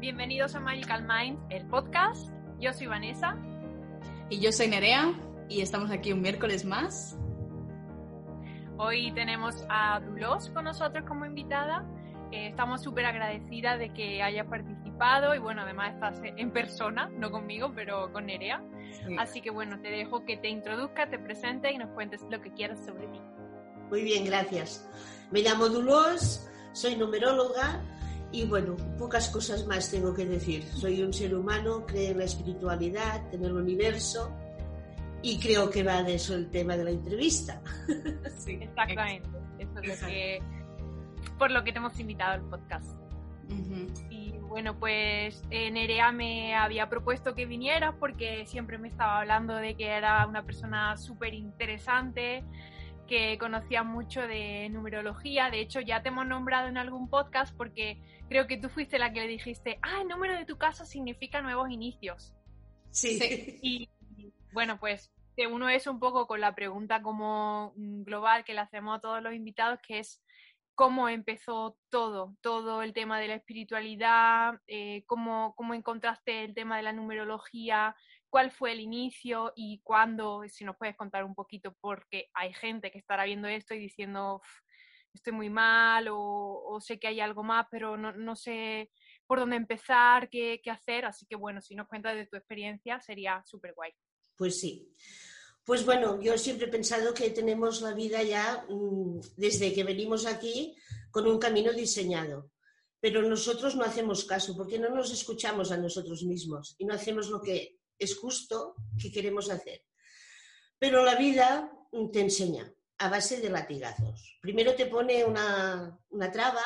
bienvenidos a Magical Mind, el podcast. Yo soy Vanessa. Y yo soy Nerea y estamos aquí un miércoles más. Hoy tenemos a Dulos con nosotros como invitada. Eh, estamos súper agradecidas de que haya participado y bueno, además estás en persona, no conmigo, pero con Nerea. Así que bueno, te dejo que te introduzca, te presente y nos cuentes lo que quieras sobre ti. Muy bien, gracias. Me llamo Dulos, soy numeróloga y bueno, pocas cosas más tengo que decir. Soy un ser humano, creo en la espiritualidad, en el universo y creo que va de eso el tema de la entrevista. Sí, exactamente. Eso es lo que, por lo que te hemos invitado al podcast. Y bueno, pues eh, Nerea me había propuesto que vinieras porque siempre me estaba hablando de que era una persona súper interesante, que conocía mucho de numerología. De hecho, ya te hemos nombrado en algún podcast porque creo que tú fuiste la que le dijiste, ah, el número de tu casa significa nuevos inicios. Sí. Y bueno, pues te uno es un poco con la pregunta como mm, global que le hacemos a todos los invitados, que es cómo empezó todo, todo el tema de la espiritualidad, eh, cómo, cómo encontraste el tema de la numerología, cuál fue el inicio y cuándo, si nos puedes contar un poquito, porque hay gente que estará viendo esto y diciendo, estoy muy mal o, sé que hay algo más, pero no, no sé por dónde empezar, qué, qué, hacer. Así que bueno, si nos cuentas de tu experiencia sería súper guay. Pues sí. Pues bueno, yo siempre he pensado que tenemos la vida ya mm, desde que venimos aquí con un camino diseñado. Pero nosotros no hacemos caso porque no nos escuchamos a nosotros mismos y no hacemos lo que es justo que queremos hacer. Pero la vida te enseña a base de latigazos. Primero te pone una, traba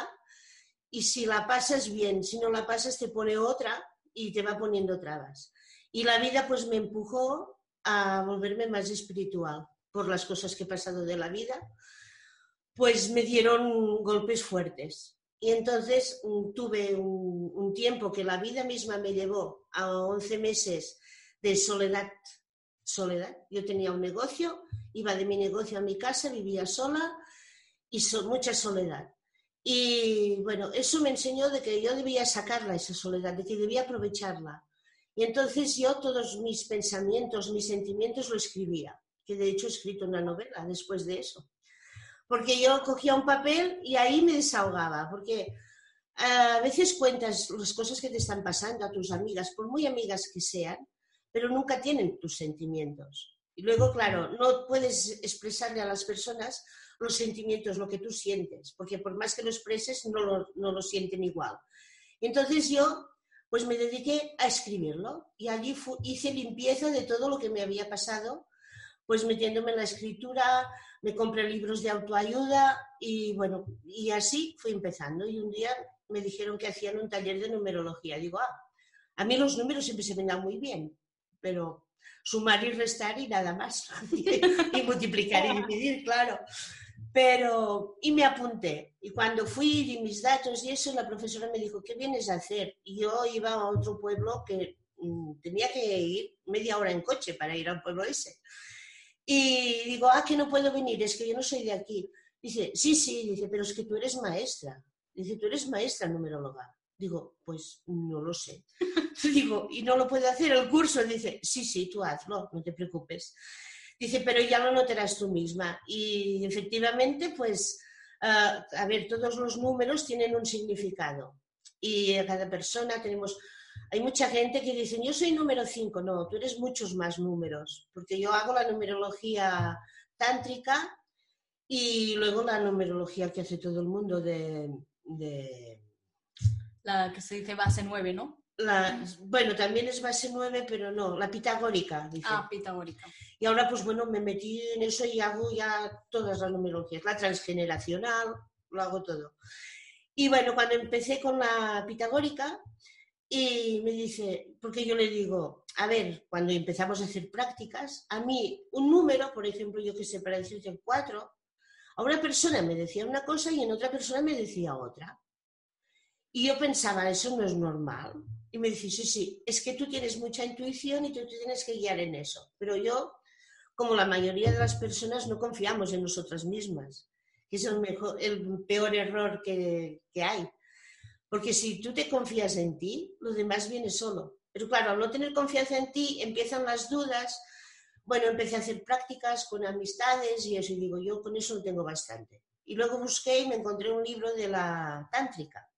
y si la pasas bien, si no la pasas te pone otra y te va poniendo trabas. Y la vida pues me empujó a volverme más espiritual por las cosas que he pasado de la vida, pues me dieron golpes fuertes. Y entonces mm, tuve un, un tiempo que la vida misma me llevó a 11 meses de soledad. Soledad. Yo tenía un negocio, iba de mi negocio a mi casa, vivía sola y mucha soledad. Y bueno, eso me enseñó de que yo debía sacarla, esa soledad, de que debía aprovecharla. Y entonces yo todos mis pensamientos, mis sentimientos lo escribía, que de hecho he escrito una novela después de eso. Porque yo cogía un papel y ahí me desahogaba, porque eh, a veces cuentas las cosas que te están pasando a tus amigas, por muy amigas que sean, pero nunca tienen tus sentimientos. Y luego, claro, no puedes expresarle a las personas los sentimientos, lo que tú sientes, porque por más que lo expreses, no lo, no lo sienten igual. Entonces yo, pues me dediqué a escribirlo y allí hice limpieza de todo lo que me había pasado, pues metiéndome en la escritura, me compré libros de autoayuda y bueno, y así fui empezando. Y un día me dijeron que hacían un taller de numerología. Digo, ah, a mí los números siempre se me dan muy bien pero sumar y restar y nada más. y multiplicar y dividir, claro. Pero, y me apunté. Y cuando fui di mis datos y eso, la profesora me dijo, ¿qué vienes a hacer? Y yo iba a otro pueblo que mm, tenía que ir media hora en coche para ir al pueblo ese. Y digo, ah, que no puedo venir, es que yo no soy de aquí. Dice, sí, sí, dice, pero es que tú eres maestra. Dice, tú eres maestra numeróloga. Digo, pues no lo sé. Digo, ¿y no lo puede hacer el curso? Dice, sí, sí, tú hazlo, no te preocupes. Dice, pero ya lo notarás tú misma. Y efectivamente, pues, ah, a ver, todos los números tienen un significado. Y a cada persona tenemos... Hay mucha gente que dice, yo soy número 5. No, tú eres muchos más números, porque yo hago la numerología tántrica y luego la numerología que hace todo el mundo de la que se dice base 9, ¿no? bueno, también es base 9, pero no, la pitagórica. Dice. Ah, pitagórica. Y ahora, pues bueno, me metí en eso y hago ya todas las numerologías. La transgeneracional, lo hago todo. Y bueno, cuando empecé con la pitagórica, y me dice, porque yo le digo, a ver, cuando empezamos a hacer prácticas, a mí un número, por ejemplo, yo que sé, para decirte 4, a una persona me decía una cosa y en otra persona me decía otra. Y yo pensaba, eso no es normal. Y me dice, sí, sí, es que tú tienes mucha intuición y tú tienes que guiar en eso. Pero yo, como la mayoría de las personas, no confiamos en nosotras mismas, que es el, mejor, el peor error que, que hay. Porque si tú te confías en ti, lo demás viene solo. Pero claro, al no tener confianza en ti, empiezan las dudas. Bueno, empecé a hacer prácticas con amistades y eso, y digo, yo con eso lo tengo bastante. Y luego busqué y me encontré un libro de la tántrica,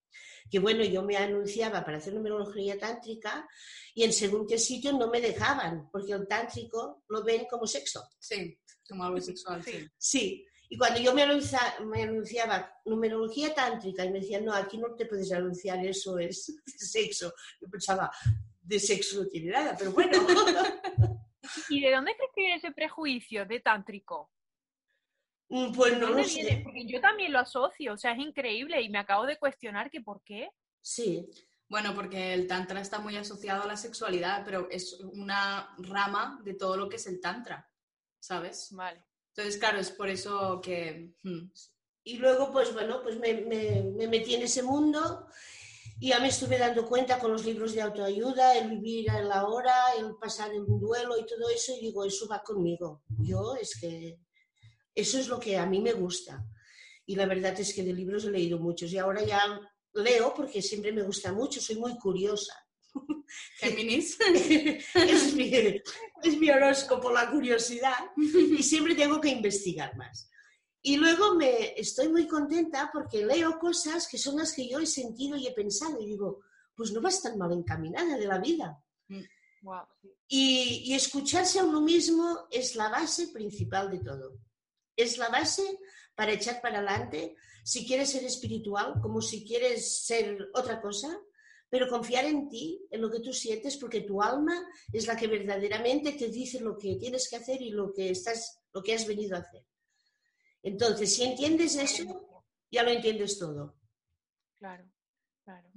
que bueno, yo me anunciaba para hacer numerología tántrica y en según qué sitio no me dejaban, porque el tántrico lo ven como sexo. Sí, como algo sexual, sí. Sí, y cuando yo me, anuncia- me anunciaba numerología tántrica y me decían, no, aquí no te puedes anunciar, eso es sexo. Yo pensaba, de sexo no tiene nada, pero bueno. ¿Y de dónde crees que viene ese prejuicio de tántrico? Mm, pues ¿De no lo viene? sé. Porque yo también lo asocio, o sea, es increíble y me acabo de cuestionar que por qué. Sí, Bueno, porque el tantra está muy asociado a la sexualidad, pero es una rama de todo lo que es el tantra, ¿sabes? Vale. Entonces, claro, es por eso que... hmm, Y luego, pues bueno, pues me, me- me metí en ese mundo y ya me estuve dando cuenta con los libros de autoayuda, el vivir el ahora, el pasar el duelo y todo eso, y digo, eso va conmigo. Yo es que eso es lo que a mí me gusta. Y la verdad es que de libros he leído muchos y ahora ya leo porque siempre me gusta mucho, soy muy curiosa. Géminis. es, mi, es mi horóscopo, la curiosidad, y siempre tengo que investigar más. Y luego me estoy muy contenta porque leo cosas que son las que yo he sentido y he pensado y digo, pues no vas tan mal encaminada de la vida. Wow. Y, y escucharse a uno mismo es la base principal de todo. Es la base para echar para adelante si quieres ser espiritual, como si quieres ser otra cosa, pero confiar en ti, en lo que tú sientes, porque tu alma es la que verdaderamente te dice lo que tienes que hacer y lo que, estás, lo que has venido a hacer. Entonces, si entiendes eso, ya lo entiendes todo. Claro, claro.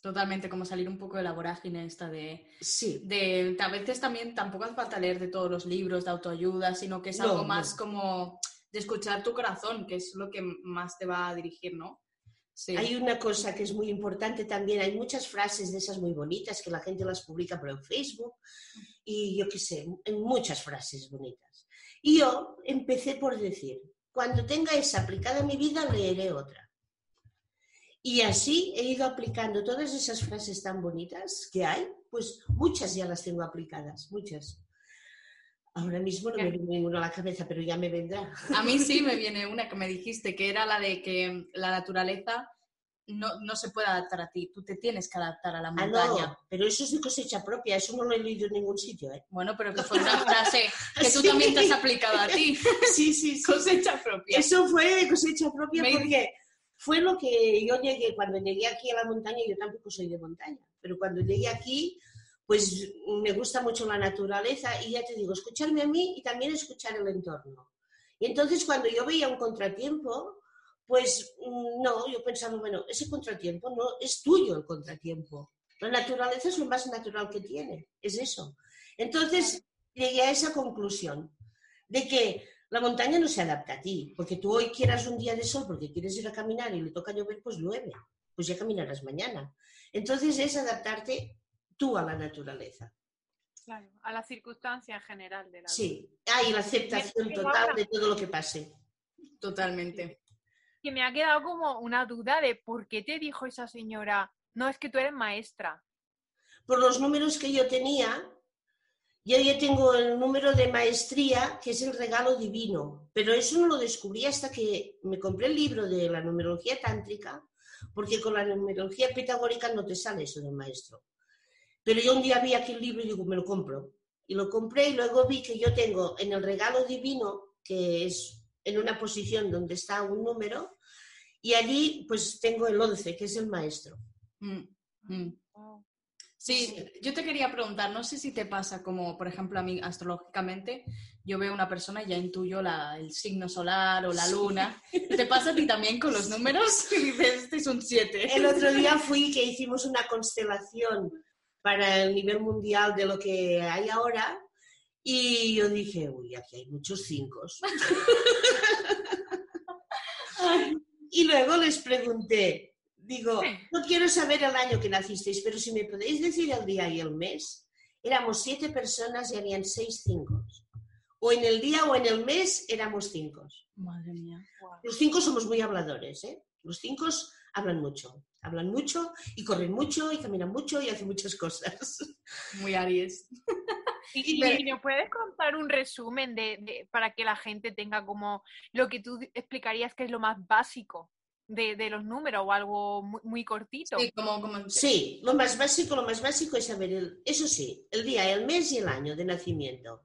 Totalmente, como salir un poco de la vorágine esta de, Sí, de... A veces también tampoco hace falta leer de todos los libros de autoayuda, sino que es No, algo no. más como de escuchar tu corazón, que es lo que más te va a dirigir, ¿no? Sí. Hay una cosa que es muy importante también, hay muchas frases de esas muy bonitas que la gente las publica por el Facebook y yo qué sé, en muchas frases bonitas. Y yo empecé por decir, cuando tenga esa aplicada a mi vida, leeré otra. Y así he ido aplicando todas esas frases tan bonitas que hay, pues muchas ya las tengo aplicadas, muchas. Ahora mismo no me viene ninguna a la cabeza, pero ya me vendrá. A mí sí me viene una que me dijiste, que era la de que la naturaleza no, no se puede adaptar a ti, tú te tienes que adaptar a la Ah, montaña. no, pero eso es de cosecha propia, eso no lo he leído en ningún sitio. ¿eh? Bueno, pero que fue una frase que tú Sí. también te has aplicado a ti. Sí, sí, sí. Cosecha propia. Eso fue de cosecha propia Me- porque fue lo que yo llegué, cuando llegué aquí a la montaña, yo tampoco soy de montaña, pero cuando llegué aquí, pues me gusta mucho la naturaleza y ya te digo, escucharme a mí y también escuchar el entorno. Y entonces cuando yo veía un contratiempo, pues mm, no, yo pensaba, bueno, ese contratiempo no es tuyo el contratiempo. La naturaleza es lo más natural que tiene, es eso. Entonces llegué a esa conclusión de que la montaña no se adapta a ti, porque tú hoy quieras un día de sol porque quieres ir a caminar y le toca llover, pues llueve, pues ya caminarás mañana. Entonces es adaptarte tú a la naturaleza. Claro, a la circunstancia en general de la vida. Sí, ah, y la aceptación total de todo lo que pase. Totalmente. Que me ha quedado como una duda de por qué te dijo esa señora, no, es que tú eres maestra. Por los números que yo tenía, yo ya tengo el número de maestría, que es el regalo divino, pero eso no lo descubrí hasta que me compré el libro de la numerología tántrica, porque con la numerología pitagórica no te sale eso del maestro. Pero yo un día vi aquel libro y digo, me lo compro. Y lo compré y luego vi que yo tengo en el regalo divino, que es en una posición donde está un número, y allí pues tengo el 11, que es el maestro. Mm, mm. Wow. Sí, yo te quería preguntar, no sé si te pasa como, por ejemplo, a mí astrológicamente, yo veo una persona y ya intuyo la, el signo solar o la Sí. luna. ¿Te pasa a ti también con los números? Y dices, este es un 7. El otro día fui que hicimos una constelación para el nivel mundial de lo que hay ahora y yo dije, uy, aquí hay muchos cinco. y luego les pregunté, digo, no quiero saber el año que nacisteis, pero si me podéis decir el día y el mes, éramos siete personas y habían seis cinco. O en el día o en el mes éramos cinco. Madre mía. Wow. Los cinco somos muy habladores, ¿eh? Los cinco hablan mucho. Hablan mucho y corren mucho y caminan mucho y hacen muchas cosas. Muy Aries. ¿Y, y, puedes contar un resumen de, para que la gente tenga como lo que tú explicarías que es lo más básico de, los números o algo muy, cortito? Sí, como, sí, lo más básico, lo más básico es saber, el, eso sí, el día, el mes y el año de nacimiento.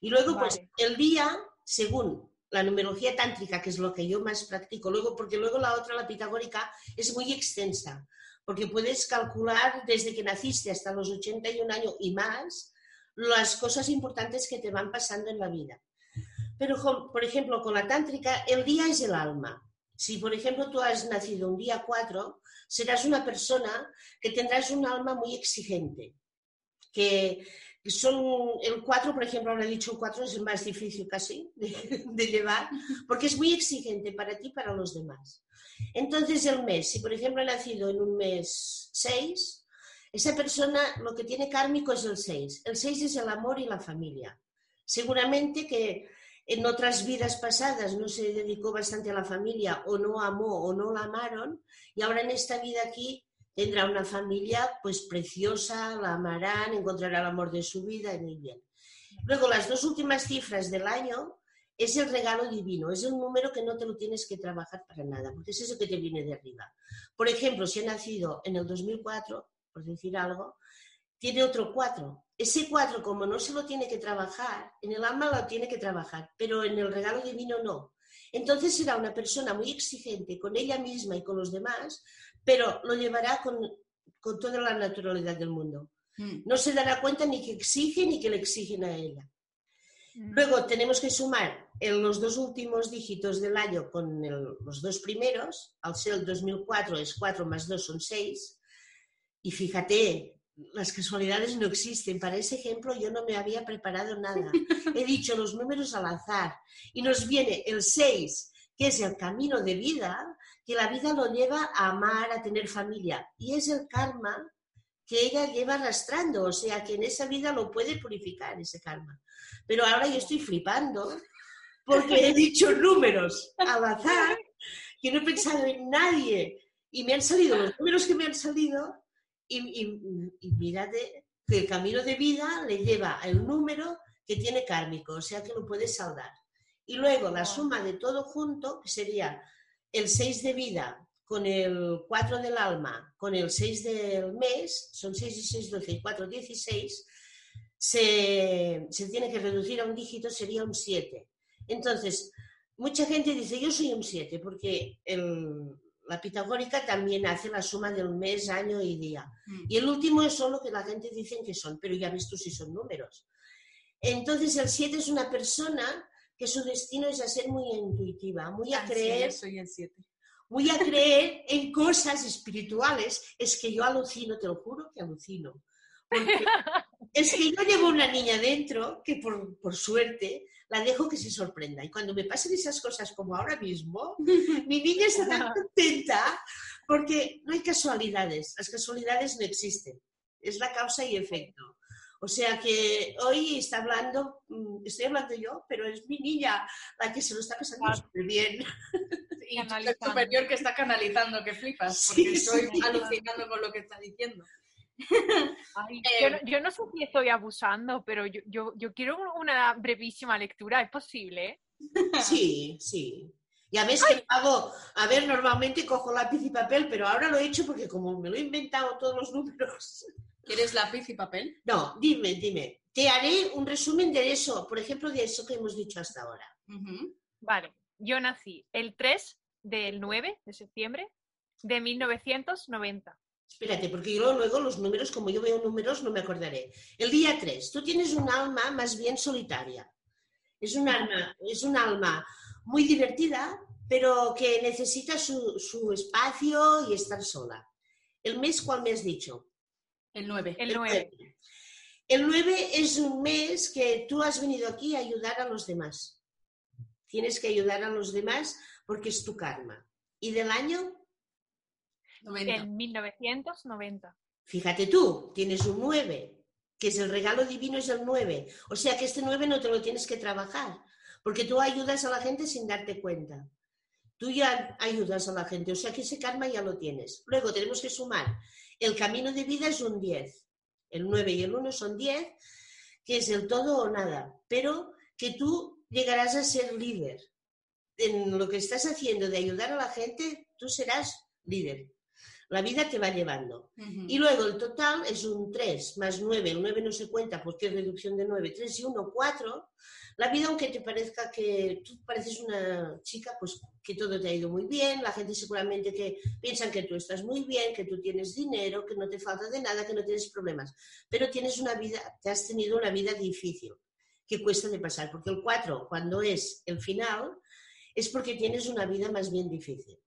Y luego, pues, el día, según la numerología tántrica, que es lo que yo más practico, luego, porque luego la otra, la pitagórica, es muy extensa, porque puedes calcular desde que naciste hasta los 81 años y más las cosas importantes que te van pasando en la vida. Pero, por ejemplo, con la tántrica, el día es el alma. Si, por ejemplo, tú has nacido un día 4, serás una persona que tendrás un alma muy exigente, que son el 4, por ejemplo, ahora he dicho el 4 es el más difícil casi de, llevar, porque es muy exigente para ti y para los demás. Entonces, el mes, si por ejemplo he nacido en un mes 6, esa persona lo que tiene kármico es el 6. El 6 es el amor y la familia. Seguramente que en otras vidas pasadas no se dedicó bastante a la familia o no amó o no la amaron y ahora en esta vida aquí tendrá una familia pues preciosa, la amarán, encontrará el amor de su vida y muy bien. Luego, las dos últimas cifras del año es el regalo divino, es el número que no te lo tienes que trabajar para nada, porque es eso que te viene de arriba. Por ejemplo, si ha nacido en el 2004, por decir algo, tiene otro 4. Ese 4, como no se lo tiene que trabajar, en el alma lo tiene que trabajar, pero en el regalo divino no. Entonces será una persona muy exigente con ella misma y con los demás, pero lo llevará con, toda la naturalidad del mundo. Mm. No se dará cuenta ni que exige ni que le exigen a ella. Mm. Luego tenemos que sumar en los dos últimos dígitos del año con los dos primeros. Al ser el 2004 es 4 más 2 son 6. Y fíjate, las casualidades no existen. Para ese ejemplo yo no me había preparado nada. He dicho los números al azar. Y nos viene el 6, que es el camino de vida, que la vida lo lleva a amar, a tener familia. Y es el karma que ella lleva arrastrando, o sea que en esa vida lo puede purificar ese karma. Pero ahora yo estoy flipando porque he dicho números al azar, que no he pensado en nadie. Y me han salido los números que me han salido y, y, mírate que el camino de vida le lleva el número que tiene kármico, o sea que lo puede saldar. Y luego la suma de todo junto, que sería el 6 de vida con el 4 del alma, con el 6 del mes, son 6 y 6, 12 y 4, 16, se, se tiene que reducir a un dígito, sería un 7. Entonces, mucha gente dice, yo soy un 7, porque la pitagórica también hace la suma del mes, año y día. Mm. Y el último es solo que la gente dice que son, pero ya ves tú si son números. Entonces, el 7 es una persona que su destino es a ser muy intuitiva, muy a creer. soy el Muy a creer en cosas espirituales. Es que yo alucino, te lo juro que alucino. Es que yo llevo una niña dentro que por, por, suerte la dejo que se sorprenda. Y cuando me pasan esas cosas como ahora mismo, mi niña está tan contenta porque no hay casualidades. Las casualidades no existen. Es la causa y efecto. O sea que hoy está hablando, mm, estoy hablando yo, pero es mi niña la que se lo está pasando súper bien. Y el superior que está canalizando, que flipas, porque estoy alucinando con lo que está diciendo. Eh, yo, no sé si estoy abusando, pero yo, yo, quiero una brevísima lectura, ¿es posible? Sí, sí. Ya ves que hago, a ver, normalmente cojo lápiz y papel, pero ahora lo he hecho porque como me lo he inventado todos los números, ¿Quieres lápiz y papel? No, dime, dime. Te haré un resumen de eso, por ejemplo, de eso que hemos dicho hasta ahora. Vale, yo nací el 3 del 9 de septiembre de 1990. Espérate, porque yo luego los números, como yo veo números, no me acordaré. El día 3, tú tienes un alma más bien solitaria. Es un alma, es un alma muy divertida, pero que necesita su, su espacio y estar sola. ¿El mes cuál me has dicho? El 9. El 9. El 9 es un mes que tú has venido aquí a ayudar a los demás. Tienes que ayudar a los demás porque es tu karma. ¿Y del año? 90. En 1990. Fíjate tú, tienes un 9, que es el regalo divino, es el 9. O sea que este 9 no te lo tienes que trabajar, porque tú ayudas a la gente sin darte cuenta. Tú ya ayudas a la gente, o sea que ese karma ya lo tienes. Luego tenemos que sumar. El camino de vida es un 10. El 9 y el 1 son 10, que es el todo o nada. Pero que tú llegarás a ser líder. En lo que estás haciendo de ayudar a la gente, tú serás líder. La vida te va llevando. Y luego el total es un 3 más 9. El 9 no se cuenta porque es reducción de 9. 3 y 1, 4. La vida, aunque te parezca que tú pareces una chica, pues que todo te ha ido muy bien, la gente seguramente que piensan que tú estás muy bien, que tú tienes dinero, que no te falta de nada, que no tienes problemas. Pero tienes una vida, te has tenido una vida difícil, que cuesta de pasar. Porque el 4, cuando es el final, es porque tienes una vida más bien difícil.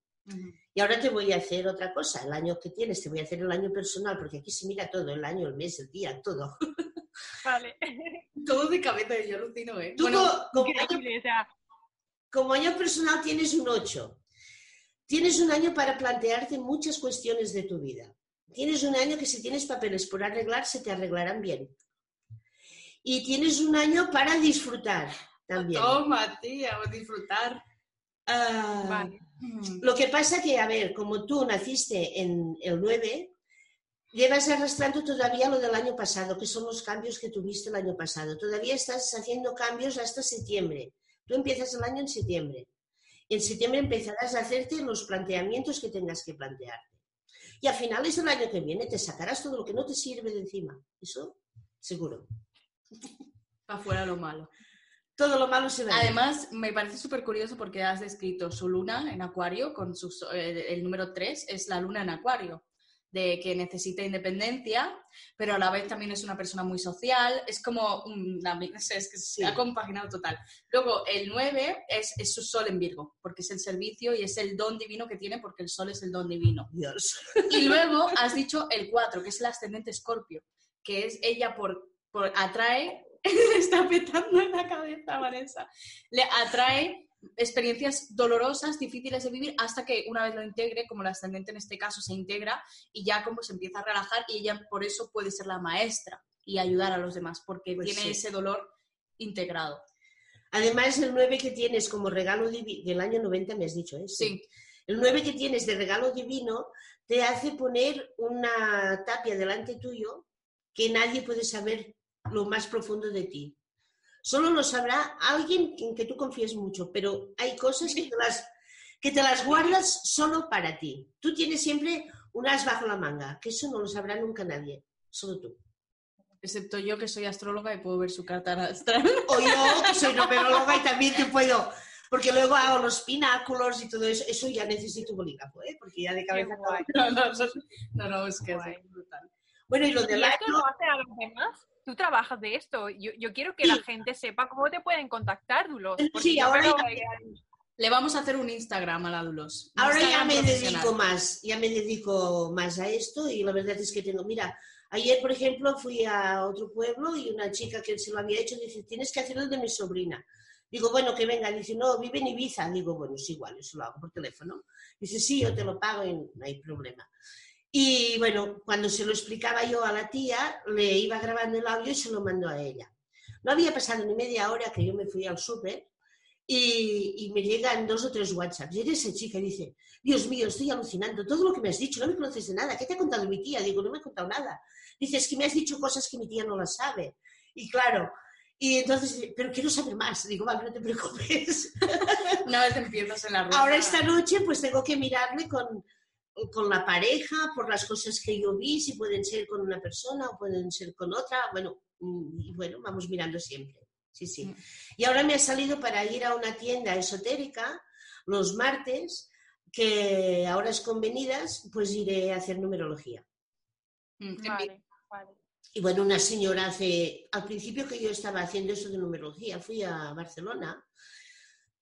Y ahora te voy a hacer otra cosa. El año que tienes, te voy a hacer el año personal, porque aquí se mira todo, el año, el mes, el día, todo. Vale. Todo de cabeza, yo alucino, ¿eh? Tú Bueno, como, año, Increíble, o sea, como año personal tienes un 8. Tienes un año para plantearte muchas cuestiones de tu vida. Tienes un año que si tienes papeles por arreglar, se te arreglarán bien. Y tienes un año para disfrutar también. toma, tía, disfrutar. Ah, vale. Lo que pasa que, a ver, como tú naciste en el 9, llevas arrastrando todavía lo del año pasado, que son los cambios que tuviste el año pasado. Todavía estás haciendo cambios hasta septiembre. Tú empiezas el año en septiembre. En septiembre empezarás a hacerte los planteamientos que tengas que plantearte. Y a finales del año que viene te sacarás todo lo que no te sirve de encima. Eso, seguro. Afuera lo malo. Todo lo malo se ir. Además, me parece súper curioso porque has descrito su luna en Acuario, con su, eh, el número 3 es la luna en Acuario, de que necesita independencia, pero a la vez también es una persona muy social, es como una, no sé, es que se ha compaginado total. Luego, el 9 es, es su sol en Virgo, porque es el servicio y es el don divino que tiene, porque el sol es el don divino. Dios. Y luego has dicho el 4, que es el ascendente Escorpio, que es ella por, por atrae, le está petando en la cabeza Vanessa, le atrae experiencias dolorosas, difíciles de vivir, hasta que una vez lo integre, como el ascendente en este caso se integra y ya como se empieza a relajar y ella por eso puede ser la maestra y ayudar a los demás, porque Pues tiene sí. ese dolor integrado. Además, el 9 que tienes como regalo divi- del año 90, me has dicho, ¿eh? Sí, El 9 que tienes de regalo divino te hace poner una tapia delante tuyo que nadie puede saber lo más profundo de ti. Solo lo sabrá alguien en que tú confíes mucho, pero hay cosas que te las, que te las guardas solo para ti. Tú tienes siempre un as bajo la manga, que eso no lo sabrá nunca nadie, solo tú. excepto yo que soy astróloga y puedo ver su carta astral. O yo, que soy numeróloga y también te puedo, porque luego hago los pináculos y todo eso, eso ya necesito bolígrafo, ¿eh? porque ya de cabeza. No, no, no, no, no, es que es brutal. Bueno, y lo ¿Y del año, lo hace a los demás? Tú trabajas de esto. Yo, yo quiero que la gente sepa cómo te pueden contactar, Dulos. Sí, ahora ya- Le vamos a hacer un Instagram a la Dulos. ahora ya me dedico más, ya me dedico más a esto y la verdad es que tengo, mira, ayer por ejemplo fui a otro pueblo y una chica que se lo había hecho dice, tienes que hacerlo de mi sobrina. Digo, bueno, que venga. Dice, no, vive en Ibiza. Digo, bueno, es igual, eso lo hago por teléfono. Dice, sí, yo te lo pago y no hay problema. Y bueno, cuando se lo explicaba yo a la tía, le iba grabando el audio y se lo mandó a ella. No había pasado ni media hora que yo me fui al súper y, y me llegan dos o tres WhatsApps. Y esa chica dice, Dios mío, estoy alucinando, todo lo que me has dicho, no me conoces de nada, ¿qué te ha contado mi tía? Digo, no me ha contado nada. Dice, es que me has dicho cosas que mi tía no las sabe. Y claro, y entonces, pero quiero saber más. Digo, vale, no te preocupes. Una vez empiezas en la rueda. Ahora esta noche pues tengo que mirarle con, con la pareja, por las cosas que yo vi, si pueden ser con una persona o pueden ser con otra. Bueno, mm, y bueno, vamos mirando siempre. Sí, sí. Mm. Y ahora me ha salido para ir a una tienda esotérica los martes, que ahora es convenidas, pues iré a hacer numerología. Mm, vale. Y bueno, una señora hace, al principio que yo estaba haciendo eso de numerología, fui a Barcelona,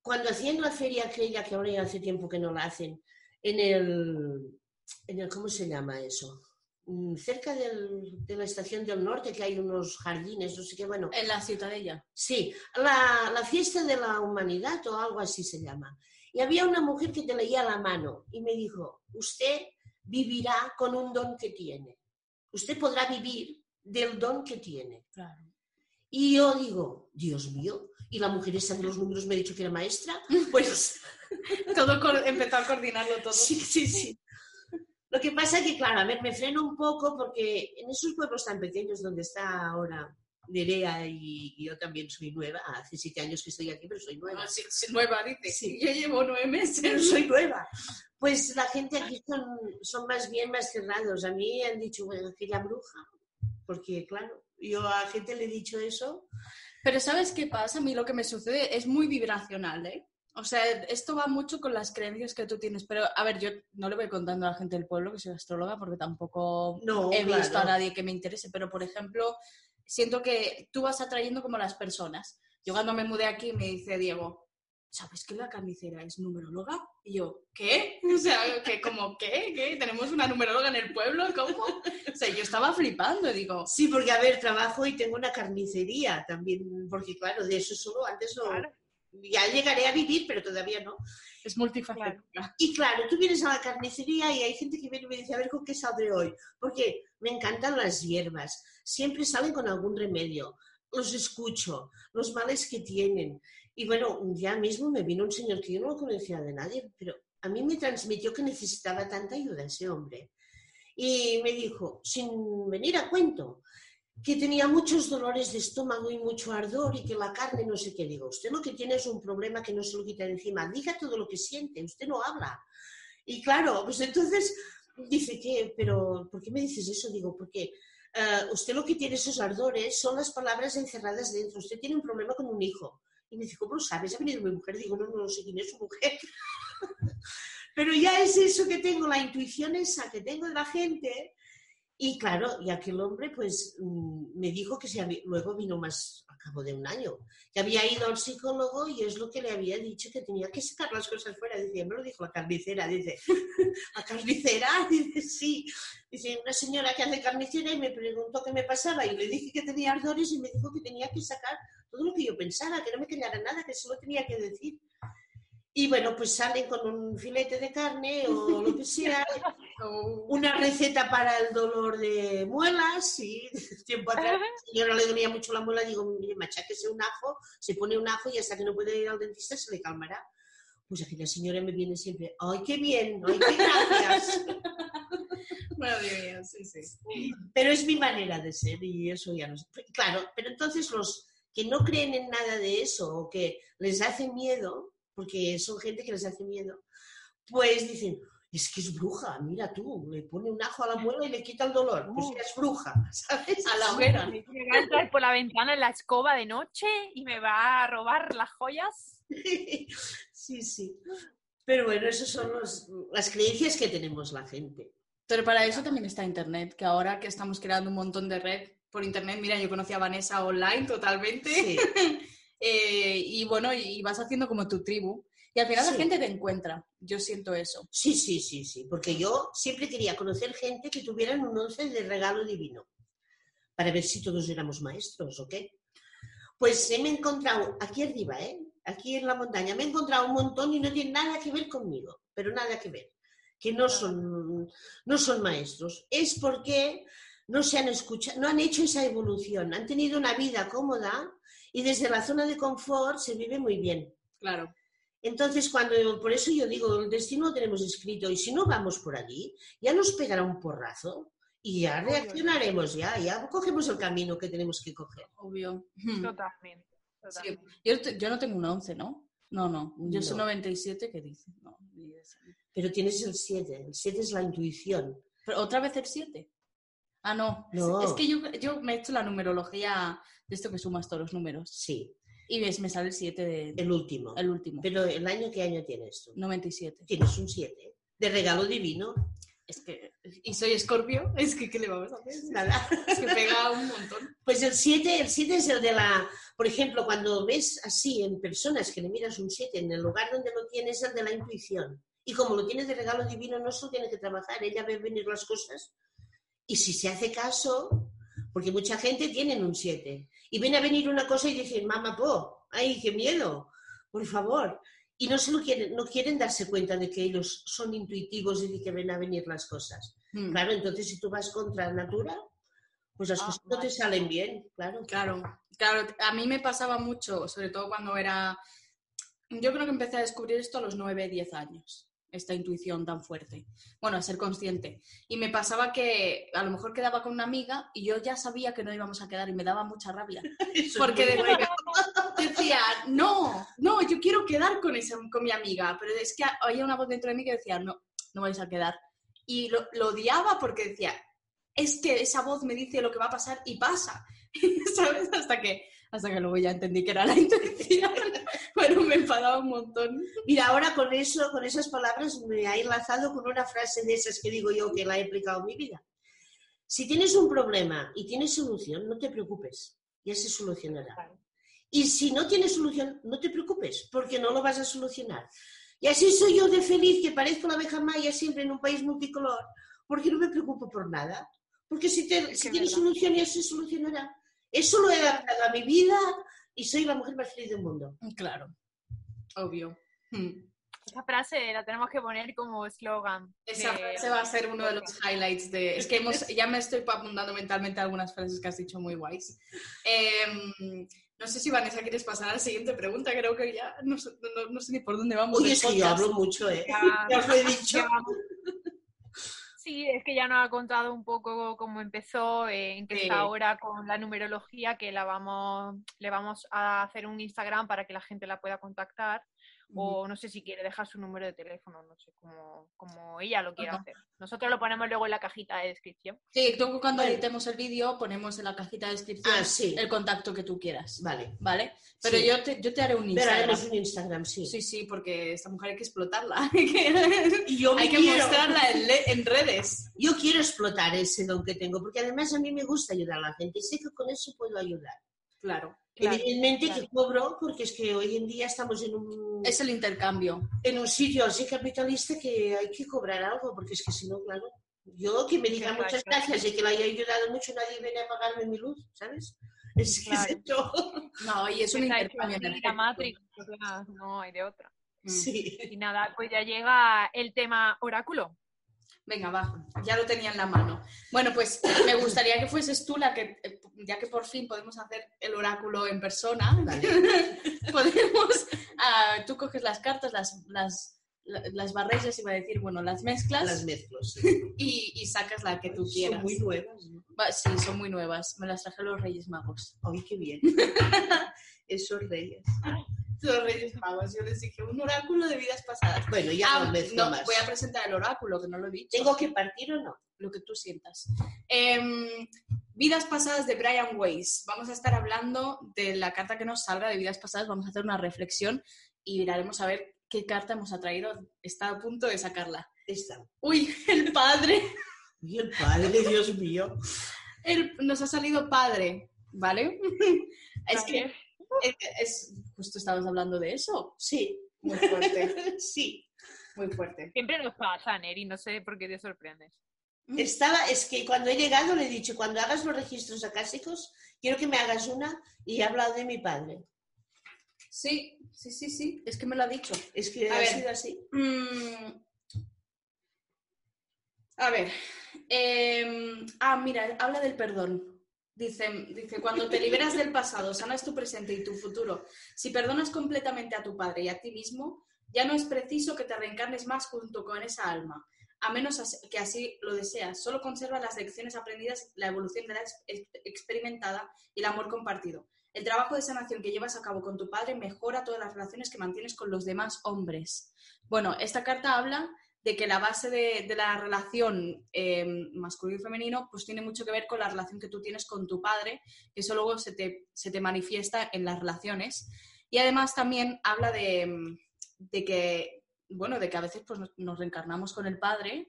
cuando hacían la feria aquella, que ahora ya hace tiempo que no la hacen, en el, en el ¿cómo se llama eso? Mm, Cerca del- de la estación del norte, que hay unos jardines, no sé qué, bueno, En la ciudadella. Sí, la, la fiesta de la humanidad o algo así se llama. Y había una mujer que te leía la mano y me dijo, usted vivirá con un don que tiene. Usted podrá vivir del don que tiene. Claro. Y yo digo, Dios mío, y la mujer esa de los números me ha dicho que era maestra, pues todo empezó a coordinarlo todo. Sí, sí, sí. Lo que pasa es que, claro, a ver, me freno un poco porque en esos pueblos tan pequeños donde está ahora Nerea y yo también soy nueva, hace siete años que estoy aquí, pero soy nueva. Ah, sí, nueva, dice. Sí. Yo llevo nueve meses. Pero soy nueva. Pues la gente aquí son, son más bien más cerrados. A mí han dicho, bueno, que la bruja, porque claro, yo a gente le he dicho eso. Pero ¿sabes qué pasa? A mí lo que me sucede es muy vibracional, ¿eh? O sea, esto va mucho con las creencias que tú tienes. Pero, a ver, yo no le voy contando a la gente del pueblo que soy astróloga porque tampoco he visto a nadie que me interese. Pero, por ejemplo, siento que tú vas atrayendo como las personas. Yo cuando me mudé aquí me dice Diego, ¿sabes que la carnicera es numeróloga? Y yo, ¿qué? O sea, que como, ¿qué? ¿Qué? ¿Tenemos una numeróloga en el pueblo? ¿Cómo? O sea, yo estaba flipando, digo. Sí, porque a ver, trabajo y tengo una carnicería también, porque claro, de eso solo antes no... Ya llegaré a vivir, pero todavía no. Es multifacética. Y claro, tú vienes a la carnicería y hay gente que viene y me dice, a ver, ¿con qué saldré hoy? Porque me encantan las hierbas. Siempre salen con algún remedio. Los escucho, los males que tienen. Y bueno, día mismo me vino un señor que yo no conocía de nadie, pero a mí me transmitió que necesitaba tanta ayuda ese hombre. Y me dijo, sin venir a cuento, que tenía muchos dolores de estómago y mucho ardor y que la carne no sé qué. Digo, usted lo que tiene es un problema que no se lo quita encima. Diga todo lo que siente, usted no habla. Y claro, pues entonces dice que, pero ¿por qué me dices eso? Digo, porque eh, usted lo que tiene esos ardores son las palabras encerradas dentro. Usted tiene un problema con un hijo. Y me dice, ¿cómo sabes? Ha venido mi mujer. Digo, no, no, no sé quién es su mujer. pero ya es eso que tengo, la intuición esa que tengo de la gente y claro, y aquel hombre pues mm, me dijo que se luego vino más a cabo de un año, que había ido al psicólogo y es lo que le había dicho que tenía que sacar las cosas fuera. Dice, me lo dijo la carnicera, dice, ¿la carnicera? Dice, sí. Dice, una señora que hace carnicera y me preguntó qué me pasaba y le dije que tenía ardores y me dijo que tenía que sacar todo lo que yo pensaba, que no me callara nada, que solo tenía que decir. Y bueno, pues salen con un filete de carne o lo que sea, una receta para el dolor de muelas, y tiempo atrás, yo no le dolía mucho la muela, digo, macháquese un ajo, se pone un ajo y hasta que no puede ir al dentista se le calmará. Pues aquí la señora me viene siempre, ¡ay, qué bien! ¡ay, qué gracias! Madre sí, sí. Pero es mi manera de ser y eso ya no sé. Claro, pero entonces los que no creen en nada de eso o que les hace miedo, porque son gente que les hace miedo, pues dicen, es que es bruja, mira tú, le pone un ajo a la muela y le quita el dolor, pues es bruja, ¿sabes? A la hoguera. Me va a entrar por la ventana en la escoba de noche y me va a robar las joyas. sí, sí. Pero bueno, esas son las creencias que tenemos la gente. Pero para eso también está Internet, que ahora que estamos creando un montón de red por Internet, mira, yo conocí a Vanessa online totalmente. Sí. Eh, y bueno, y vas haciendo como tu tribu. Y al final la gente te encuentra. Yo siento eso. Sí, sí, sí, sí. Porque yo siempre quería conocer gente que tuvieran un once de regalo divino. Para ver si todos éramos maestros o qué. Pues me he encontrado aquí arriba, ¿eh? aquí en la montaña, me he encontrado un montón y no tiene nada que ver conmigo, pero nada que ver. Que no son, no son maestros. Es porque no se han escuchado, no han hecho esa evolución. Han tenido una vida cómoda y desde la zona de confort se vive muy bien. Claro. Entonces, cuando, por eso yo digo, el destino lo tenemos escrito y si no vamos por allí, ya nos pegará un porrazo y ya reaccionaremos, ya, ya cogemos el camino que tenemos que coger. Obvio. Totalmente. yo, no tengo un 11, ¿no? No, no. Yo soy 97, ¿qué dice? No, Pero tienes el 7. El 7 es la intuición. ¿Pero ¿Otra vez el 7? Ah, no. no. Es, que yo, yo me he hecho la numerología de esto que sumas todos los números. Sí. Y ves, me sale el 7 de... El último. El último. Pero ¿el año qué año tienes tú? 97. Tienes un 7. De regalo divino. Es que... Y soy escorpio. Es que, ¿qué le vamos a hacer? Nada. Es que pega un montón. Pues el 7, el 7 es el de la... Por ejemplo, cuando ves así en personas que le miras un 7 en el lugar donde lo tienes, es el de la intuición. Y como lo tienes de regalo divino, no solo tiene que trabajar, ella ve venir las cosas. Y si se hace caso, porque mucha gente tiene un 7. Y viene a venir una cosa y dicen, mamá, po, ay, qué miedo, por favor. Y no, se lo quieren, no quieren darse cuenta de que ellos son intuitivos y de que ven a venir las cosas. Hmm. Claro, entonces si tú vas contra la natura, pues las ah, cosas no te salen bien, claro. Claro, Claro, a mí me pasaba mucho, sobre todo cuando era... Yo creo que empecé a descubrir esto a los 9, 10 años, esta intuición tan fuerte. Bueno, a ser consciente. Y me pasaba que a lo mejor quedaba con una amiga y yo ya sabía que no íbamos a quedar y me daba mucha rabia. Porque decía, decía, no, no, yo quiero quedar con, esa, con mi amiga. Pero es que había una voz dentro de mí que decía, no, no vais a quedar. Y lo, lo odiaba porque decía, es que esa voz me dice lo que va a pasar y pasa. ¿Sabes? Hasta que, hasta que luego ya entendí que era la intención. Bueno, me enfadaba un montón. Mira, ahora con eso, con esas palabras me ha enlazado con una frase de esas que digo yo que la he aplicado en mi vida. Si tienes un problema y tienes solución, no te preocupes, ya se solucionará. Y si no tienes solución, no te preocupes, porque no lo vas a solucionar. Y así soy yo de feliz, que parezco la abeja maya siempre en un país multicolor, porque no me preocupo por nada. Porque si, te, si tienes solución, ya se solucionará. Eso lo he adaptado a mi vida y soy la mujer más feliz del mundo. Claro, obvio. Hmm. Esa frase la tenemos que poner como eslogan. Esa de- frase va a ser uno de los highlights de... Es que hemos, ya me estoy apuntando mentalmente algunas frases que has dicho muy guays. Em, no sé si Vanessa quieres pasar a la siguiente pregunta, creo que ya no, sé- no- no sé ni por dónde vamos. Uy, es que yo hablo mucho, ¿eh? Ya- Ya os lo he dicho. Sí, es que ya nos ha contado un poco cómo empezó, eh, en qué Sí. está ahora con la numerología, que la vamos, le vamos a hacer un Instagram para que la gente la pueda contactar. O no sé si quiere dejar su número de teléfono, no sé, como, como ella lo quiera Ajá. hacer. Nosotros lo ponemos luego en la cajita de descripción. Sí, luego cuando Vale. editemos el vídeo ponemos en la cajita de descripción Ah, sí. el contacto que tú quieras, Vale. ¿vale? Pero Sí. yo, te, yo te haré un Pero Instagram. haremos un Instagram, sí. Sí, sí, porque esta mujer hay que explotarla. Hay que, Y yo me hay que quiero. mostrarla en, en redes. Yo quiero explotar ese don que tengo, porque además a mí me gusta ayudar a la gente y sé que con eso puedo ayudar. Claro. Claro, Evidentemente claro. que cobro, porque es que hoy en día estamos en un, Es el intercambio. en un sitio así capitalista que hay que cobrar algo, porque es que si no, claro. Yo que me Claro, muchas claro. gracias y que le haya ayudado mucho, nadie viene a pagarme mi luz, ¿sabes? Es que Claro. es eso. No, y es un Está hecho intercambio. Matrix, no hay de otra. Sí. Y nada, pues ya llega el tema oráculo. Venga, va, ya lo tenía en la mano. Bueno, pues me gustaría que fueses tú la que, eh, ya que por fin podemos hacer el oráculo en persona, podemos, ah, tú coges las cartas, las, las, la- las barrellas, iba a decir, bueno, las mezclas Las mezclo, sí. y, y sacas la que tú Son quieras. muy nuevas. ¿no? Sí, son muy nuevas, me las traje los Reyes Magos. Ay, qué bien. Esos reyes. Los Reyes Magos, yo les dije, un oráculo de vidas pasadas. Bueno, ya Ah, no mezclo no, más. voy a presentar el oráculo, que no lo he dicho. ¿Tengo que partir o no? lo que tú sientas. Em, vidas pasadas de Brian Weiss. Vamos a estar hablando de la carta que nos salga de vidas pasadas. Vamos a hacer una reflexión y miraremos a ver qué carta hemos atraído. Está a punto de sacarla. Esta. Uy, el padre. Y el padre, Dios mío. El- nos ha salido padre, ¿vale? es que. Es, justo estabas hablando de eso. Sí. Muy fuerte, Sí. muy fuerte. Siempre nos pasa, Neri, no sé por qué te sorprendes. Estaba, es que cuando he llegado le he dicho, cuando hagas los registros acásicos, quiero que me hagas una y he hablado de mi padre. Sí, sí, sí, sí. Es que me lo ha dicho. Es que A ha ver. sido así. Mm. A ver. em, ah, mira, habla del perdón. Dice, dice, cuando te liberas del pasado, sanas tu presente y tu futuro. Si perdonas completamente a tu padre y a ti mismo, ya no es preciso que te reencarnes más junto con esa alma, a menos que así lo deseas. Solo conserva las lecciones aprendidas, la evolución de la ex- ex- experimentada y el amor compartido. El trabajo de sanación que llevas a cabo con tu padre mejora todas las relaciones que mantienes con los demás hombres. Bueno, esta carta habla de que la base de, de la relación eh, masculino y femenino pues tiene mucho que ver con la relación que tú tienes con tu padre, que eso luego se te, se te manifiesta en las relaciones. Y además también habla de, de que, bueno, de que a veces pues, nos, reencarnamos con el padre,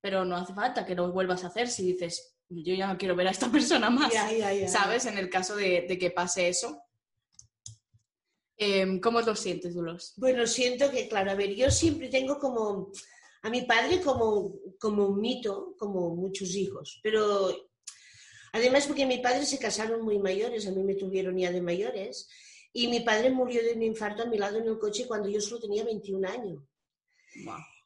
pero no hace falta que lo vuelvas a hacer si dices, yo ya no quiero ver a esta persona más. ¿Sabes? En el caso de, de que pase eso. Em, ¿Cómo lo sientes, Dulos? Bueno, siento que, claro, a ver, yo siempre tengo como a mi padre como, como un mito, como muchos hijos, pero además porque mi padre se casaron muy mayores, a mí me tuvieron ya de mayores, y mi padre murió de un infarto a mi lado en el coche cuando yo solo tenía 21 años.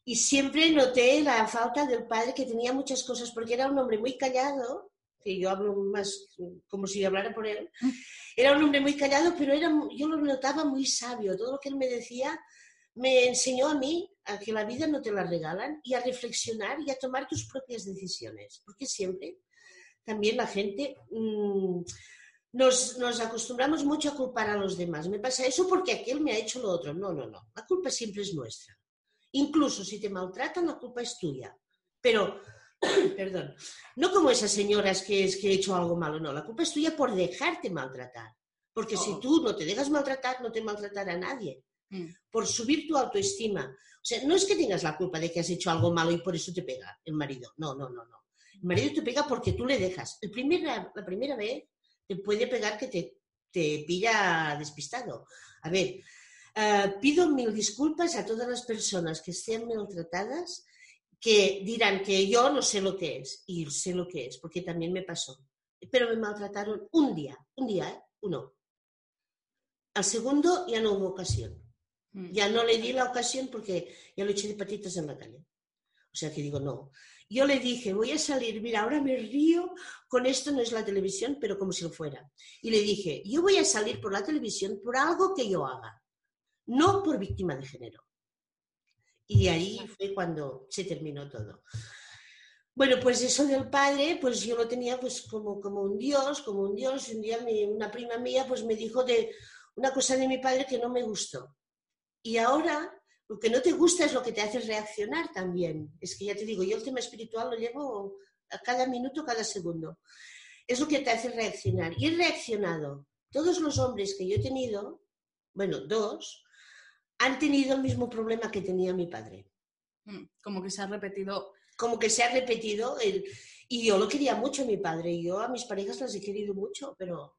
Y siempre noté la falta del padre que tenía muchas cosas, porque era un hombre muy callado, que yo hablo más como si hablara por él, era un hombre muy callado, pero era, yo lo notaba muy sabio. Todo lo que él me decía me enseñó a mí a que la vida no te la regalan y a reflexionar y a tomar tus propias decisiones, porque siempre también la gente mm, nos, nos, acostumbramos mucho a culpar a los demás. Me pasa eso porque aquel me ha hecho lo otro. No, no, no. La culpa siempre es nuestra. Incluso si te maltratan, la culpa es tuya. Pero, perdón, no como esas señoras que es que he hecho algo malo, no. La culpa es tuya por dejarte maltratar. Porque si tú no te dejas maltratar, no te maltratará nadie. Mm. Por subir tu autoestima. O sea, no es que tengas la culpa de que has hecho algo malo y por eso te pega el marido. No, no, no, no. El marido te pega porque tú le dejas. El la primera vez te puede pegar que te, te pilla despistado. A ver, eh, pido mil disculpas a todas las personas que estén maltratadas, que dirán que yo no sé lo que es, y sé lo que es, porque también me pasó. Pero me maltrataron un día, un día, ¿eh? uno. Al segundo ya no hubo ocasión. Mm. Ya no le di la ocasión porque ya lo eché de patitas en la calle. O sea que digo, no. Yo le dije, voy a salir, mira, ahora me río, con esto no es la televisión, pero como si lo fuera. Y le dije, yo voy a salir por la televisión por algo que yo haga, no por víctima de género. Y ahí fue cuando se terminó todo. Bueno, pues eso del padre, pues yo lo tenía pues como, como un dios, como un dios. Y un día una prima mía pues me dijo de una cosa de mi padre que no me gustó. Y ahora lo que no te gusta es lo que te hace reaccionar también. Es que ya te digo, yo el tema espiritual lo llevo a cada minuto, cada segundo. Es lo que te hace reaccionar. Y he reaccionado. Todos los hombres que yo he tenido, bueno, dos, han tenido el mismo problema que tenía mi padre. Mm, como que se ha repetido. Como que se ha repetido. El... Y yo lo quería mucho a mi padre. Y yo a mis parejas las he querido mucho, pero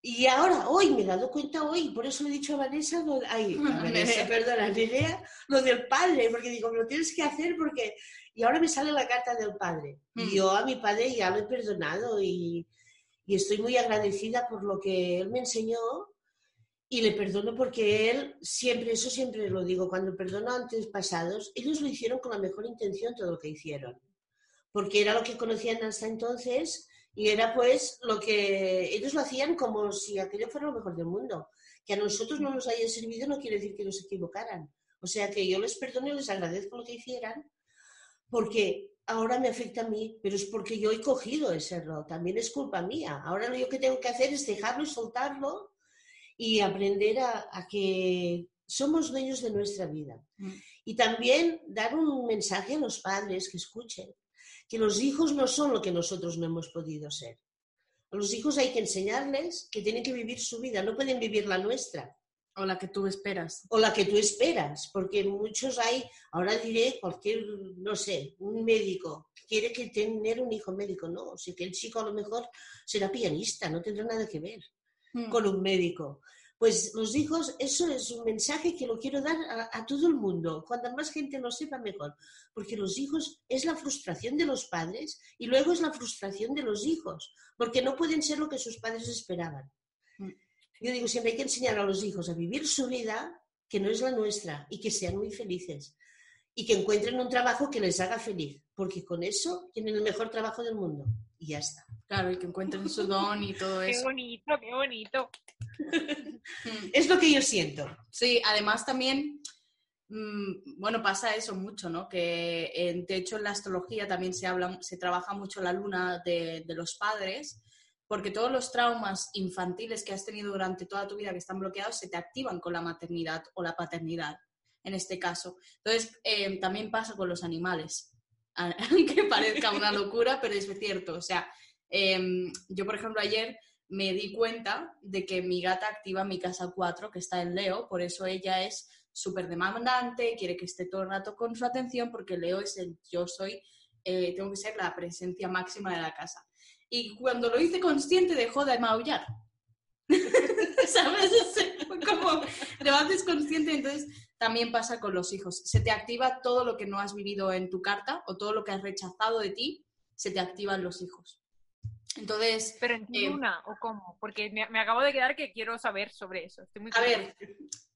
y ahora, hoy, me he dado cuenta hoy, por eso le he dicho a Vanessa, lo, ay, Vanessa, perdona, idea, lo del padre, porque digo, lo tienes que hacer porque... Y ahora me sale la carta del padre. Y mm. yo a mi padre ya lo he perdonado y, y estoy muy agradecida por lo que él me enseñó y le perdono porque él siempre, eso siempre lo digo, cuando perdono antes pasados, ellos lo hicieron con la mejor intención todo lo que hicieron, porque era lo que conocían hasta entonces y era pues lo que ellos lo hacían como si aquello fuera lo mejor del mundo. Que a nosotros no nos haya servido no quiere decir que nos equivocaran. O sea que yo les perdono y les agradezco lo que hicieran, porque ahora me afecta a mí, pero es porque yo he cogido ese error, también es culpa mía. Ahora lo yo que tengo que hacer es dejarlo y soltarlo y aprender a, a que somos dueños de nuestra vida. Mm. Y también dar un mensaje a los padres que escuchen que los hijos no son lo que nosotros no hemos podido ser. A los hijos hay que enseñarles que tienen que vivir su vida, no pueden vivir la nuestra. O la que tú esperas. O la que tú esperas, porque muchos hay, ahora diré cualquier, no sé, un médico quiere que tener un hijo médico, no, si que el chico a lo mejor será pianista, no tendrá nada que ver hmm. con un médico. Pues los hijos, eso es un mensaje que lo quiero dar a, todo el mundo. Cuanta más gente lo sepa, mejor. Porque los hijos es la frustración de los padres y luego es la frustración de los hijos, porque no pueden ser lo que sus padres esperaban. Mm. Yo digo, siempre hay que enseñar a los hijos a vivir su vida, que no es la nuestra, y que sean muy felices. Y que encuentren un trabajo que les haga feliz, porque con eso tienen el mejor trabajo del mundo. Y ya está. Claro, y que encuentren su don y todo eso. Qué bonito, qué bonito. es lo que yo siento. Sí, además también, mm, bueno, pasa eso mucho, ¿no? Que de hecho en la astrología también se habla, se trabaja mucho la luna de, de los padres, porque todos los traumas infantiles que has tenido durante toda tu vida que están bloqueados se te activan con la maternidad o la paternidad, en este caso. Entonces, eh, también pasa con los animales, aunque parezca una locura, pero es cierto. O sea, Em, yo, por ejemplo, ayer me di cuenta de que mi gata activa mi casa 4, que está en Leo, por eso ella es súper demandante, quiere que esté todo el rato con su atención, porque Leo es el yo soy, eh, tengo que ser la presencia máxima de la casa. Y cuando lo hice consciente dejó de maullar. ¿Sabes? Como lo haces consciente, entonces también pasa con los hijos. Se te activa todo lo que no has vivido en tu carta o todo lo que has rechazado de ti, se te activan los hijos. Entonces. ¿Pero en eh, una o cómo? Porque me, acabo de quedar que quiero saber sobre eso. a ver,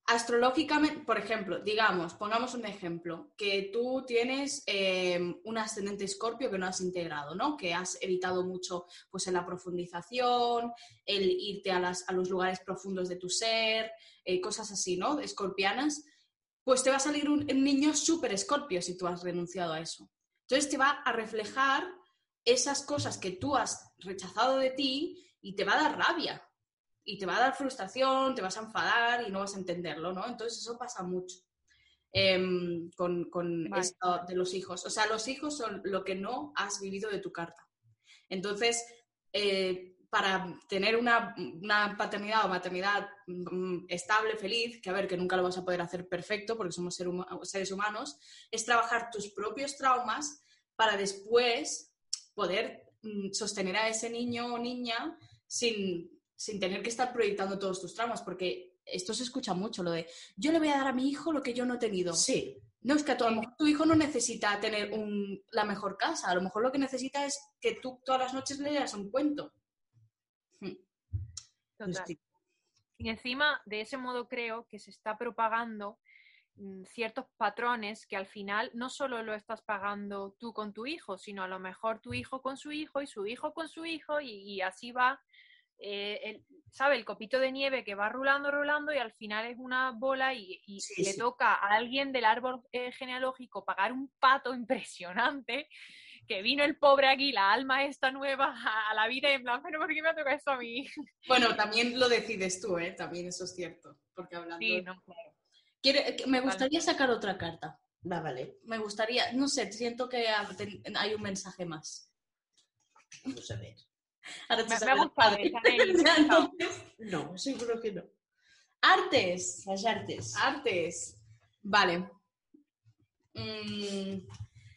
astrológicamente, por ejemplo, digamos, pongamos un ejemplo, que tú tienes eh, un ascendente escorpio que no has integrado, ¿no? Que has evitado mucho pues, en la profundización, el irte a, las, a los lugares profundos de tu ser, eh, cosas así, ¿no? Escorpianas, pues te va a salir un, un niño súper escorpio si tú has renunciado a eso. Entonces te va a reflejar esas cosas que tú has rechazado de ti y te va a dar rabia, y te va a dar frustración, te vas a enfadar y no vas a entenderlo, ¿no? Entonces eso pasa mucho em, con, esto de los hijos. O sea, los hijos son lo que no has vivido de tu carta. Entonces, eh, para tener una, paternidad o maternidad mm, estable, feliz, que a ver, que nunca lo vas a poder hacer perfecto porque somos seres humanos, es trabajar tus propios traumas para después poder mm, sostener a ese niño o niña sin, sin tener que estar proyectando todos tus traumas, porque esto se escucha mucho, lo de yo le voy a dar a mi hijo lo que yo no he tenido. Sí. No, es que a, tu, tu hijo no necesita tener la mejor casa, a lo mejor lo que necesita es que tú todas las noches le leas un cuento. Total. Y encima, de ese modo creo que se está propagando mm, ciertos patrones que al final no solo lo estás pagando tú con tu hijo, sino a lo mejor tu hijo con su hijo y su hijo con su hijo y así va eh, el, ¿sabe? El copito de nieve que va rulando, rulando y al final es una bola y, le toca a alguien del árbol eh, genealógico pagar un pato impresionante que vino el pobre aquí, la alma esta nueva a la vida en plan, pero ¿por qué me toca esto a mí? Bueno, también lo decides tú, ¿eh? También eso es cierto, porque hablando... Sí, no, me gustaría sacar otra carta. Va, vale. Me gustaría, no sé, siento que hay un mensaje más. Vamos a ver. Ahora me, ha gustado No, seguro que no. Artes. Las artes. Artes. Vale. Mm,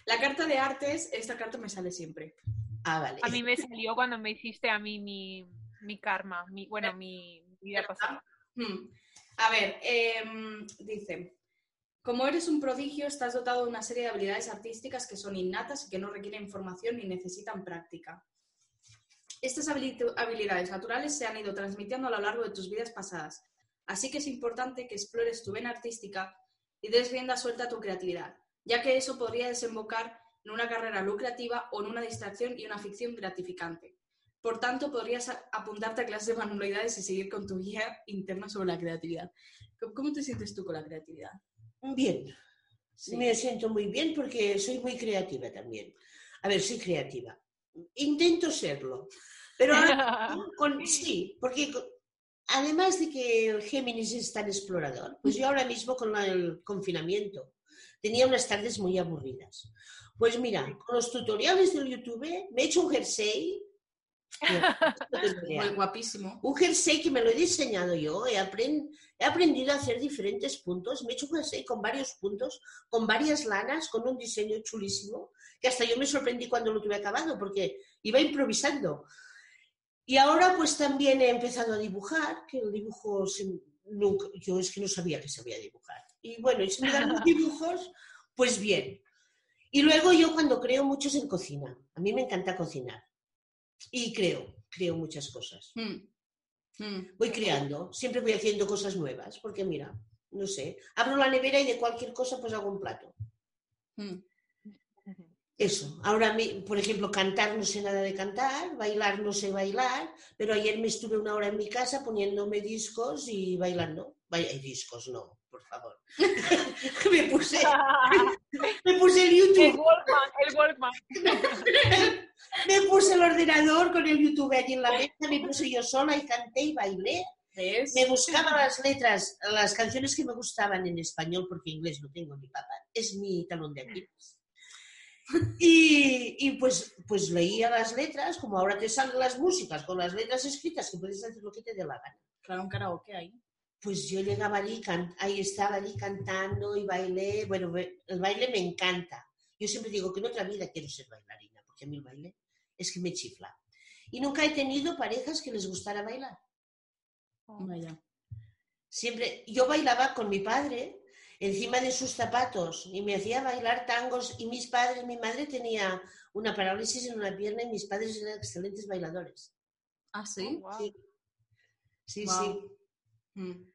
la carta de artes, esta carta me sale siempre. Ah, vale. A mí me salió cuando me hiciste a mí mi, karma, mi, bueno, mi vida pasada. Hmm. A ver, em, dice, como eres un prodigio, estás dotado de una serie de habilidades artísticas que son innatas y que no requieren formación ni necesitan práctica. Estas habilidades naturales se han ido transmitiendo a lo largo de tus vidas pasadas, así que es importante que explores tu vena artística y des rienda suelta a tu creatividad, ya que eso podría desembocar en una carrera lucrativa o en una distracción y una ficción gratificante. Por tanto, podrías apuntarte a clases de manualidades y seguir con tu guía interna sobre la creatividad. ¿Cómo te sientes tú con la creatividad? Bien. Me siento muy bien porque soy muy creativa también. A ver, soy creativa. Intento serlo. Pero con, sí, porque además de que el Géminis es tan explorador, pues yo ahora mismo con el confinamiento tenía unas tardes muy aburridas. Pues mira, con los tutoriales del YouTube me he hecho un jersey. Muy guapísimo. Un jersey que me lo he diseñado yo, he, he aprendido a hacer diferentes puntos, me he hecho un jersey con varios puntos, con varias lanas, con un diseño chulísimo, que hasta yo me sorprendí cuando lo tuve acabado, porque iba improvisando. Y ahora pues también he empezado a dibujar, que el dibujo yo es que no sabía que sabía dibujar. Y bueno, y si me dan los dibujos, pues bien. Y luego yo cuando creo mucho es en cocina. A mí me encanta cocinar. Y creo, creo muchas cosas. Hmm. Hmm. Voy creando, siempre voy haciendo cosas nuevas, porque mira, no sé, abro la nevera y de cualquier cosa pues hago un plato. Hmm. Eso, ahora, por ejemplo, cantar no sé nada de cantar, bailar no sé bailar, pero ayer me estuve una hora en mi casa poniéndome discos y bailando. Vaya, discos no, por favor. me puse me puse el YouTube. El Walkman, me puse el ordenador con el YouTube allí en la mesa, me puse yo sola y canté y bailé. Me buscaba las letras, las canciones que me gustaban en español, porque inglés no tengo ni papá. Es mi talón de Aquiles. Y, pues, pues leía las letras, como ahora te salen las músicas con las letras escritas, que puedes hacer lo que te dé la gana. Claro, un karaoke ahí. Pues yo llegaba allí, ahí estaba allí cantando y bailé. Bueno, el baile me encanta. Yo siempre digo que en otra vida quiero ser bailarina, porque a mí el baile es que me chifla. Y nunca he tenido parejas que les gustara bailar. Oh. Vaya. Siempre, yo bailaba con mi padre, encima de sus zapatos y me hacía bailar tangos y mis padres, mi madre tenía una parálisis en una pierna y mis padres eran excelentes bailadores. Ah, sí. Oh, sí, sí. sí. Mm.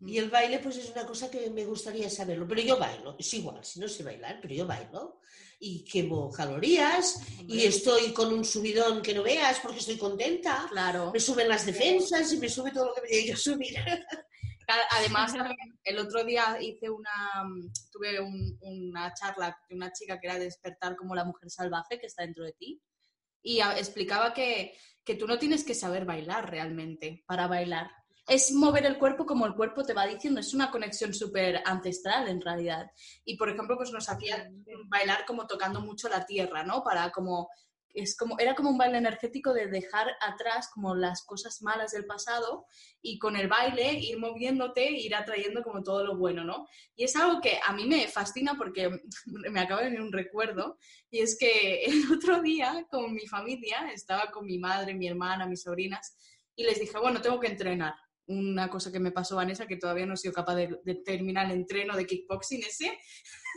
Y el baile, pues es una cosa que me gustaría saberlo. Pero yo bailo, es igual, si no sé bailar, pero yo bailo. Y quemo calorías, y estoy con un subidón que no veas porque estoy contenta. Claro. Me suben las defensas y me sube todo lo que me tiene que subir. Además, el otro día hice una, tuve una charla de una chica que era despertar como la mujer salvaje que está dentro de ti y explicaba que, que tú no tienes que saber bailar realmente para bailar es mover el cuerpo como el cuerpo te va diciendo, es una conexión súper ancestral en realidad. Y por ejemplo, pues nos hacía bailar como tocando mucho la tierra, ¿no? Para como, es como, era como un baile energético de dejar atrás como las cosas malas del pasado y con el baile ir moviéndote ir atrayendo como todo lo bueno, ¿no? Y es algo que a mí me fascina porque me acaba de venir un recuerdo y es que el otro día con mi familia, estaba con mi madre, mi hermana, mis sobrinas, y les dije, bueno, tengo que entrenar una cosa que me pasó Vanessa, que todavía no he sido capaz de, terminar el entreno de kickboxing ese.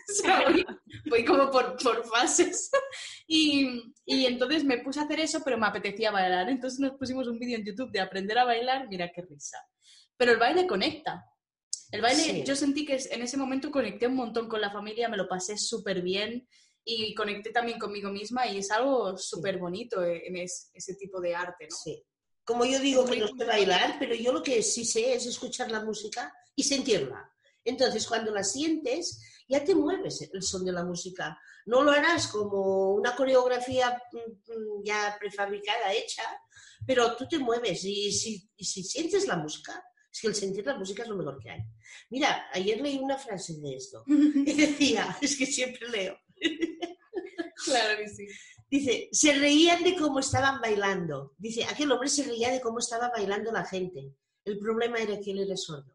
voy, como por, por fases. y, y, entonces me puse a hacer eso, pero me apetecía bailar. Entonces nos pusimos un vídeo en YouTube de aprender a bailar. Mira qué risa. Pero el baile conecta. El baile, yo sentí que en ese momento conecté un montón con la familia, me lo pasé súper bien y conecté también conmigo misma y es algo súper bonito eh, en ese tipo de arte, ¿no? Sí. Como yo digo que no sé bailar, pero yo lo que sí sé es escuchar la música y sentirla. Entonces, cuando la sientes, ya te mueves el son de la música. No lo harás como una coreografía mm, mm, ya prefabricada, hecha, pero tú te mueves y si, si sientes la música, es que el sentir la música es lo mejor que hay. Mira, ayer leí una frase de esto y decía, es que siempre leo. claro que sí. Dice, se reían de cómo estaban bailando. Dice, aquel hombre se reía de cómo estaba bailando la gente. El problema era que él era sordo.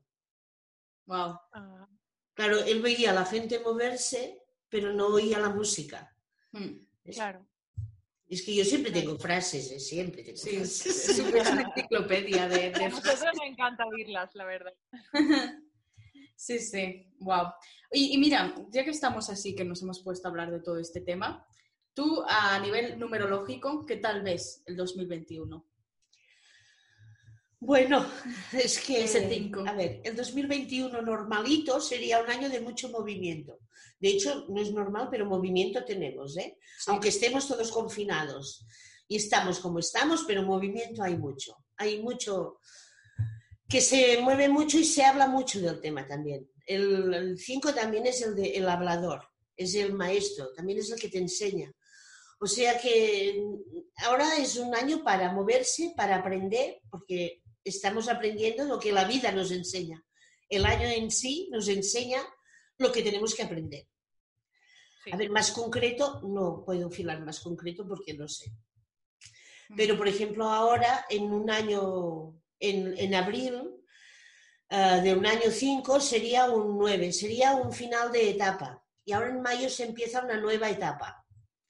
Wow. Ah. Claro, él veía a la gente moverse, pero no oía la música. Hmm. claro. Es que yo siempre tengo frases, ¿eh? siempre tengo sí, Es una enciclopedia de, de A nosotros me encanta oírlas, la verdad. Sí, sí, wow. Y, y, mira, ya que estamos así, que nos hemos puesto a hablar de todo este tema, Tú, a nivel numerológico, ¿qué tal ves el 2021? Bueno, es que, Ese a ver, el 2021 normalito sería un año de mucho movimiento. De hecho, no es normal, pero movimiento tenemos, ¿eh? Aunque estemos todos confinados y estamos como estamos, pero movimiento hay mucho. Hay mucho que se mueve mucho y se habla mucho del tema también. El 5 también es el, de, el hablador, es el maestro, también es el que te enseña. O sea que ahora es un año para moverse, para aprender, porque estamos aprendiendo lo que la vida nos enseña. El año en sí nos enseña lo que tenemos que aprender. A ver, más concreto, no puedo filar más concreto porque no sé. Pero, por ejemplo, ahora, en un año, en, abril, eh, de un año 5 sería un 9, sería un final de etapa. Y ahora en mayo se empieza una nueva etapa.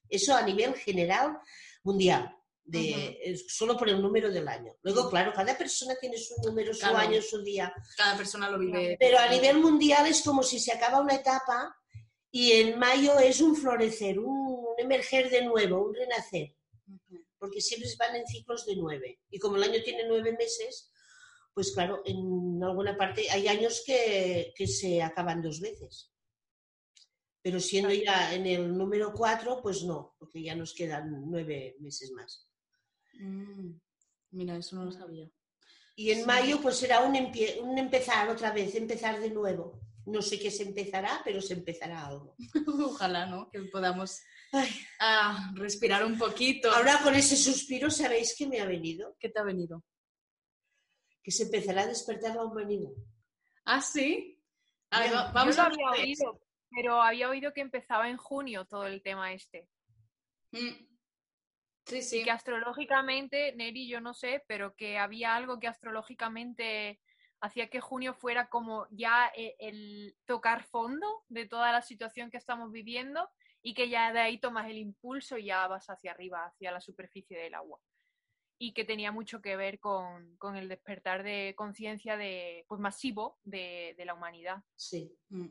Eso a nivel general mundial, de, solo por el número del año. Luego, claro, cada persona tiene su número, su año, su día. Cada persona lo vive. Pero a nivel mundial es como si se acaba una etapa y en mayo es un florecer, un, emerger de nuevo, un renacer. Porque siempre se van en ciclos de nueve. Y como el año tiene nueve meses, pues claro, en alguna parte hay años que, que se acaban dos veces pero siendo ya en el número 4, pues no, porque ya nos quedan nueve meses más. Mm, mira, eso no lo sabía. Y en mayo pues será un, un, empezar otra vez, empezar de nuevo. No sé qué se empezará, pero se empezará algo. Ojalá, ¿no? Que podamos ah, respirar un poquito. Ahora con ese suspiro, ¿sabéis qué me ha venido? ¿Qué te ha venido? Que se empezará a despertar la humanidad. ¿Ah, sí? vamos a oído, pero había oído que empezaba en junio todo el tema este. Mm. Sí, sí. Y que astrológicamente, Neri, yo no sé, pero que había algo que astrológicamente hacía que junio fuera como ya eh, el tocar fondo de toda la situación que estamos viviendo y que ya de ahí tomas el impulso y ya vas hacia arriba, hacia la superficie del agua. Y que tenía mucho que ver con, el despertar de conciencia de, pues, masivo de, la humanidad. Sí. Mm.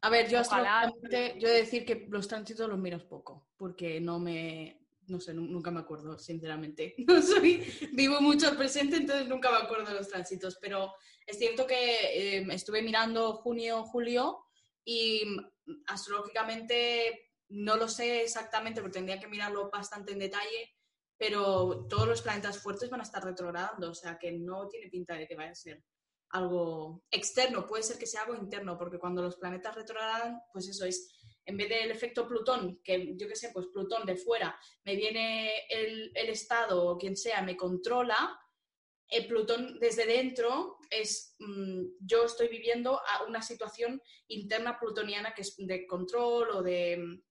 A ver, yo astrológicamente, yo he de decir que los tránsitos los miro poco, porque no me, no sé, nunca me acuerdo, sinceramente. No soy, vivo mucho al presente, entonces nunca me acuerdo de los tránsitos, pero es cierto que em, estuve mirando junio, julio y mm, astrológicamente no lo sé exactamente porque tendría que mirarlo bastante en detalle, pero todos los planetas fuertes van a estar retrogradando, o sea que no tiene pinta de que vaya a ser algo externo, puede ser que sea algo interno, porque cuando los planetas retrogradan, pues eso es en vez del efecto Plutón, que yo qué sé, pues Plutón de fuera, me viene el, Estado o quien sea, me controla, el Plutón desde dentro es, mm, yo estoy viviendo una situación interna plutoniana que es de control o de,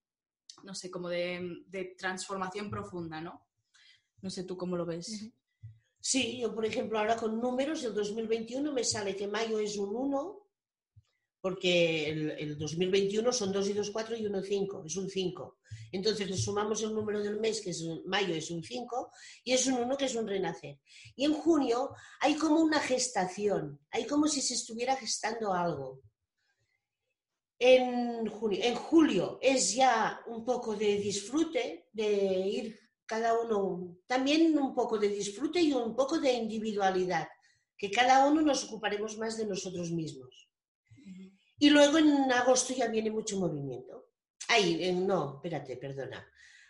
no sé, como de, transformación profunda, ¿no? No sé tú cómo lo ves. Sí, yo por ejemplo ahora con números, el 2021 me sale que mayo es un 1, porque el, 2021 son 2 y 2, 4 y 1, 5, es un 5. Entonces le sumamos el número del mes, que es mayo, es un 5, y es un 1, que es un renacer. Y en junio hay como una gestación, hay como si se estuviera gestando algo. En, en julio es ya un poco de disfrute, de ir cada uno, también un poco de disfrute y un poco de individualidad, que cada uno nos ocuparemos más de nosotros mismos. Y luego en agosto ya viene mucho movimiento. Ahí, no, espérate, perdona.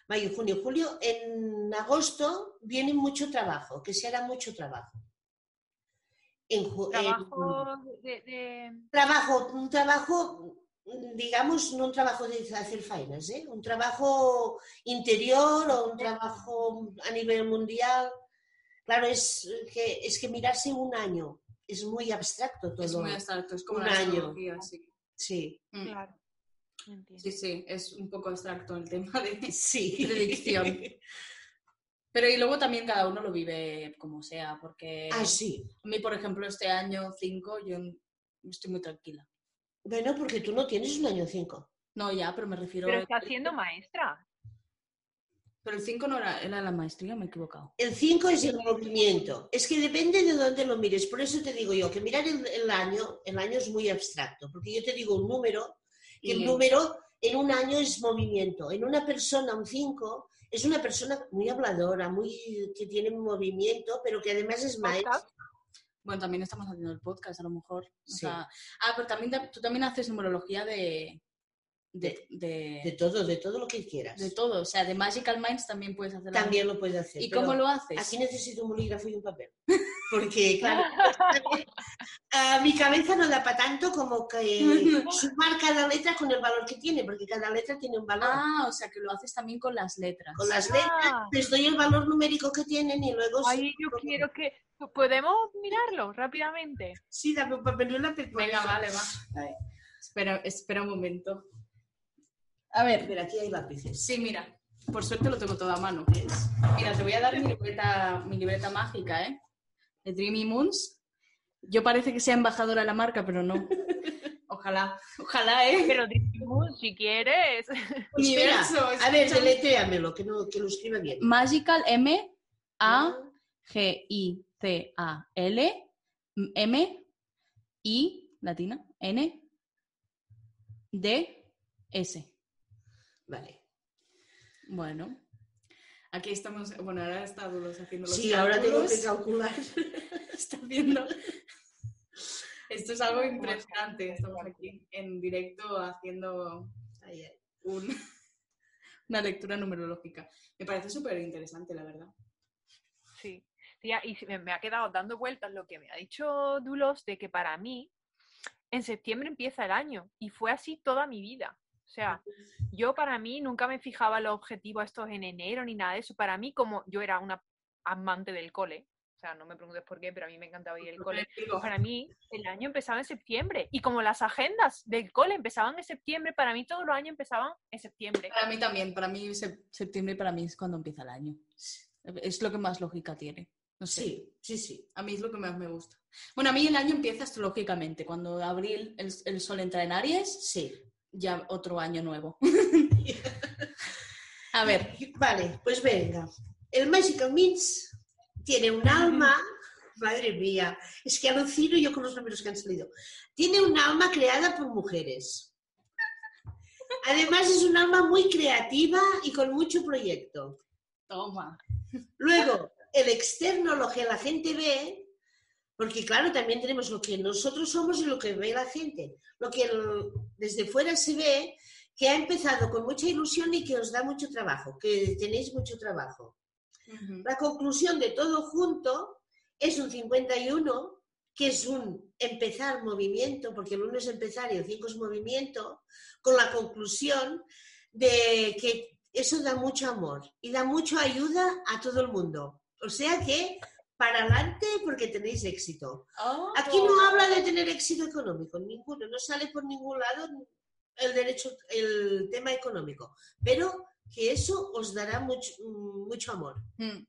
Mayo, junio, julio. En agosto viene mucho trabajo, que se hará mucho trabajo. trabajo de, Trabajo, un trabajo, digamos, no un trabajo de hacer faenas, ¿eh? un trabajo interior o un trabajo a nivel mundial. Claro, es que, es que mirarse un año es muy abstracto todo. Es muy abstracto, es como un año. Sí. sí. Mm. Claro. Sí, sí, es un poco abstracto el tema de sí. predicción. Pero y luego también cada uno lo vive como sea, porque ah, sí. a mí, por ejemplo, este año 5 yo estoy muy tranquila. Bueno, porque tú no tienes un año 5. No, ya, pero me refiero... Pero está siendo maestra. Pero el 5 no era, era, la maestría, me he equivocado. El 5 es el movimiento. Es que depende de dónde lo mires. Por eso te digo yo que mirar el, año, el año es muy abstracto, porque yo te digo un número y el número en un año es movimiento. En una persona, un 5, es una persona muy habladora, muy que tiene movimiento, pero que además es maestra. Bueno, también estamos haciendo el podcast, a lo mejor. ah, pero también tú también haces numerología de, de, todo, de todo lo que quieras. De todo, o sea, de Magical Minds también puedes hacer. También lo puedes hacer. ¿Y cómo lo haces? Aquí necesito un bolígrafo y un papel. Porque, claro, a mi cabeza no da para tanto como que sumar cada letra con el valor que tiene, porque cada letra tiene un valor. Ah, o sea, que lo haces también con las letras. Con las letras, ah. les doy el valor numérico que tienen y luego... Ay, yo quiero que... ¿Podemos mirarlo rápidamente? Sí, dame un papel y un lápiz. Venga, vale, va. Espera, espera un momento. A ver. Mira, aquí hay lápices. Sí, mira. Por suerte lo tengo todo a mano. Mira, te voy a dar mi libreta, mi libreta mágica, ¿eh? De Dreamy Moons. Yo parece que sea embajadora de la marca, pero no. Ojalá, ojalá, ¿eh? Pero Dreamy Moons, si quieres. Universo. a ver, deletréamelo, que, no, que lo escriba bien. Magical M A G I C A L M I latina N D S. Vale. Bueno. Aquí estamos, bueno, ahora está Dulos haciendo los Sí, ahora tengo que calcular. está viendo. Esto es algo impresionante. Estamos aquí en directo haciendo una lectura numerológica. Me parece súper interesante, la verdad. Sí. y me ha quedado dando vueltas lo que me ha dicho Dulos de que para mí en septiembre empieza el año y fue así toda mi vida. O sea, yo para mí nunca me fijaba los objetivos estos en enero ni nada de eso. Para mí, como yo era una amante del cole, o sea, no me preguntes por qué, pero a mí me encantaba ir al cole. Para mí, el año empezaba en septiembre. Y como las agendas del cole empezaban en septiembre, para mí todos los años empezaban en septiembre. Para mí también. Para mí, septiembre para mí es cuando empieza el año. Es lo que más lógica tiene. No sé. Sí, sí, sí. A mí es lo que más me gusta. Bueno, a mí el año empieza astrológicamente. Cuando abril el, el sol entra en Aries, sí ya otro año nuevo. A ver, vale, pues venga. El Magical Means tiene un alma, madre mía, es que alucino yo con los números que han salido. Tiene un alma creada por mujeres. Además es un alma muy creativa y con mucho proyecto. Toma. Luego, el externo, lo que la gente ve, porque claro, también tenemos lo que nosotros somos y lo que ve la gente. Lo que desde fuera se ve, que ha empezado con mucha ilusión y que os da mucho trabajo, que tenéis mucho trabajo. La conclusión de todo junto es un 51, que es un empezar movimiento, porque el 1 es empezar y el 5 es movimiento, con la conclusión de que eso da mucho amor y da mucha ayuda a todo el mundo. O sea que para adelante porque tenéis éxito. Oh. Aquí no habla de tener éxito económico, ninguno, no sale por ningún lado el derecho, el tema económico, pero que eso os dará mucho, mucho amor. Hmm.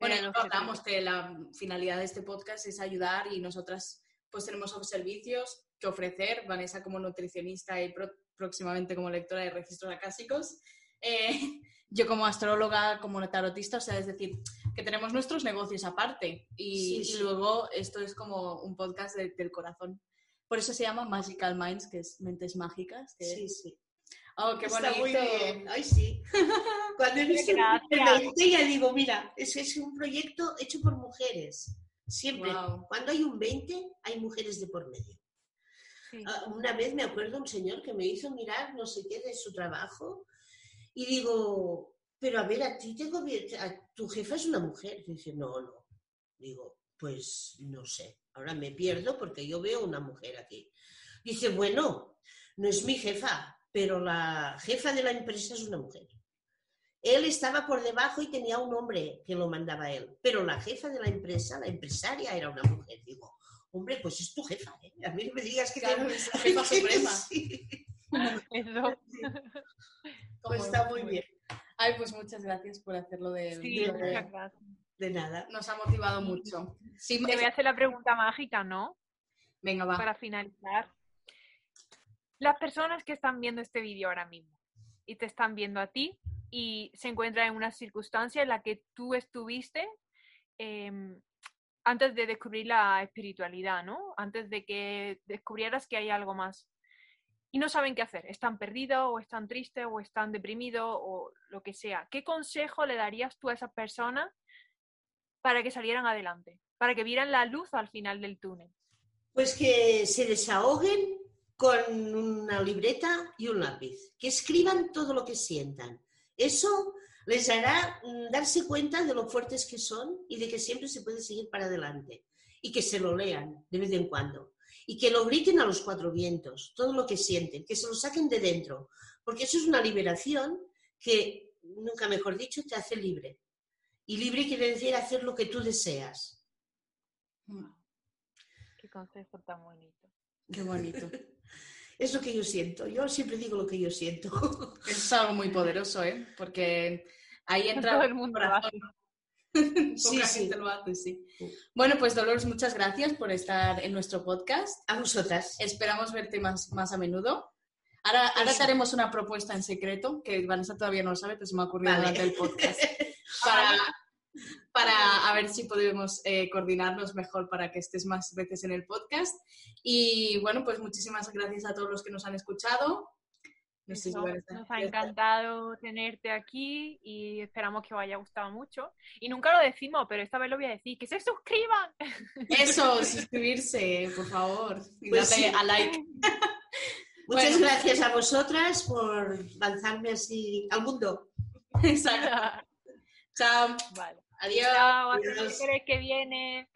Bueno, nos hablamos que la finalidad de este podcast es ayudar y nosotras pues tenemos servicios que ofrecer, Vanessa como nutricionista y próximamente como lectora de registros acásicos, eh, yo como astróloga, como tarotista, o sea, es decir, que tenemos nuestros negocios aparte y, luego esto es como un podcast del corazón. Por eso se llama Magical Minds, que es mentes mágicas. sí, sí. Oh, qué Está muy bien. Ay, sí. Cuando he visto el ya digo, mira, es, es un proyecto hecho por mujeres. Siempre. Cuando hay un 20, hay mujeres de por medio. Ah, una vez me acuerdo un señor que me hizo mirar no sé qué de su trabajo y digo, pero a ver, a ti te a tu jefa es una mujer. dice, no, no. Digo, pues no sé, ahora me pierdo porque yo veo una mujer aquí. Dice, bueno, no es mi jefa, pero la jefa de la empresa es una mujer. Él estaba por debajo y tenía un hombre que lo mandaba a él, pero la jefa de la empresa, la empresaria, era una mujer. Digo, hombre, pues es tu jefa, ¿eh? A mí no me digas que claro, es la jefa suprema. Eso. Pues está muy bien. Ay, pues muchas gracias por hacerlo de... Sí. De nada. Nos ha motivado mucho. Sí, Te voy a hacer la pregunta mágica, ¿no? Venga, va. Para finalizar. Las personas que están viendo este vídeo ahora mismo y te están viendo a ti y se encuentran en una circunstancia en la que tú estuviste em, antes de descubrir la espiritualidad, ¿no? Antes de que descubrieras que hay algo más. Y no saben qué hacer, están perdidos o están tristes o están deprimidos o lo que sea. ¿Qué consejo le darías tú a esas personas para que salieran adelante, para que vieran la luz al final del túnel? Pues que se desahoguen con una libreta y un lápiz, que escriban todo lo que sientan. Eso les hará mm, darse cuenta de lo fuertes que son y de que siempre se puede seguir para adelante. Y que se lo lean de vez en cuando. Y que lo griten a los cuatro vientos, todo lo que sienten, que se lo saquen de dentro. Porque eso es una liberación que, nunca mejor dicho, te hace libre. Y libre quiere decir hacer lo que tú deseas. Qué consejo tan bonito. Qué bonito. es lo que yo siento. Yo siempre digo lo que yo siento. Es algo muy poderoso, ¿eh? Porque ahí entra Todo el mundo sí, sí. lo hace, sí. Bueno, pues Dolores, muchas gracias por estar en nuestro podcast. A vosotras. Esperamos verte más, más a menudo. Ahora, ahora te haremos una propuesta en secreto, que Vanessa todavía no lo sabe, pero se me ha ocurrido durante el podcast. Para, para a ver si podemos eh, coordinarnos mejor para que estés más veces en el podcast. Y bueno, pues muchísimas gracias a todos los que nos han escuchado. Nos ha encantado tenerte aquí y esperamos que os haya gustado mucho. Y nunca lo decimos, pero esta vez lo voy a decir, que se suscriban. Eso, suscribirse, por favor. Y pues darle a like. Muchas gracias a vosotras por lanzarme así al mundo. Exacto. Chao. Vale. Adiós. Chao, hasta el que viene.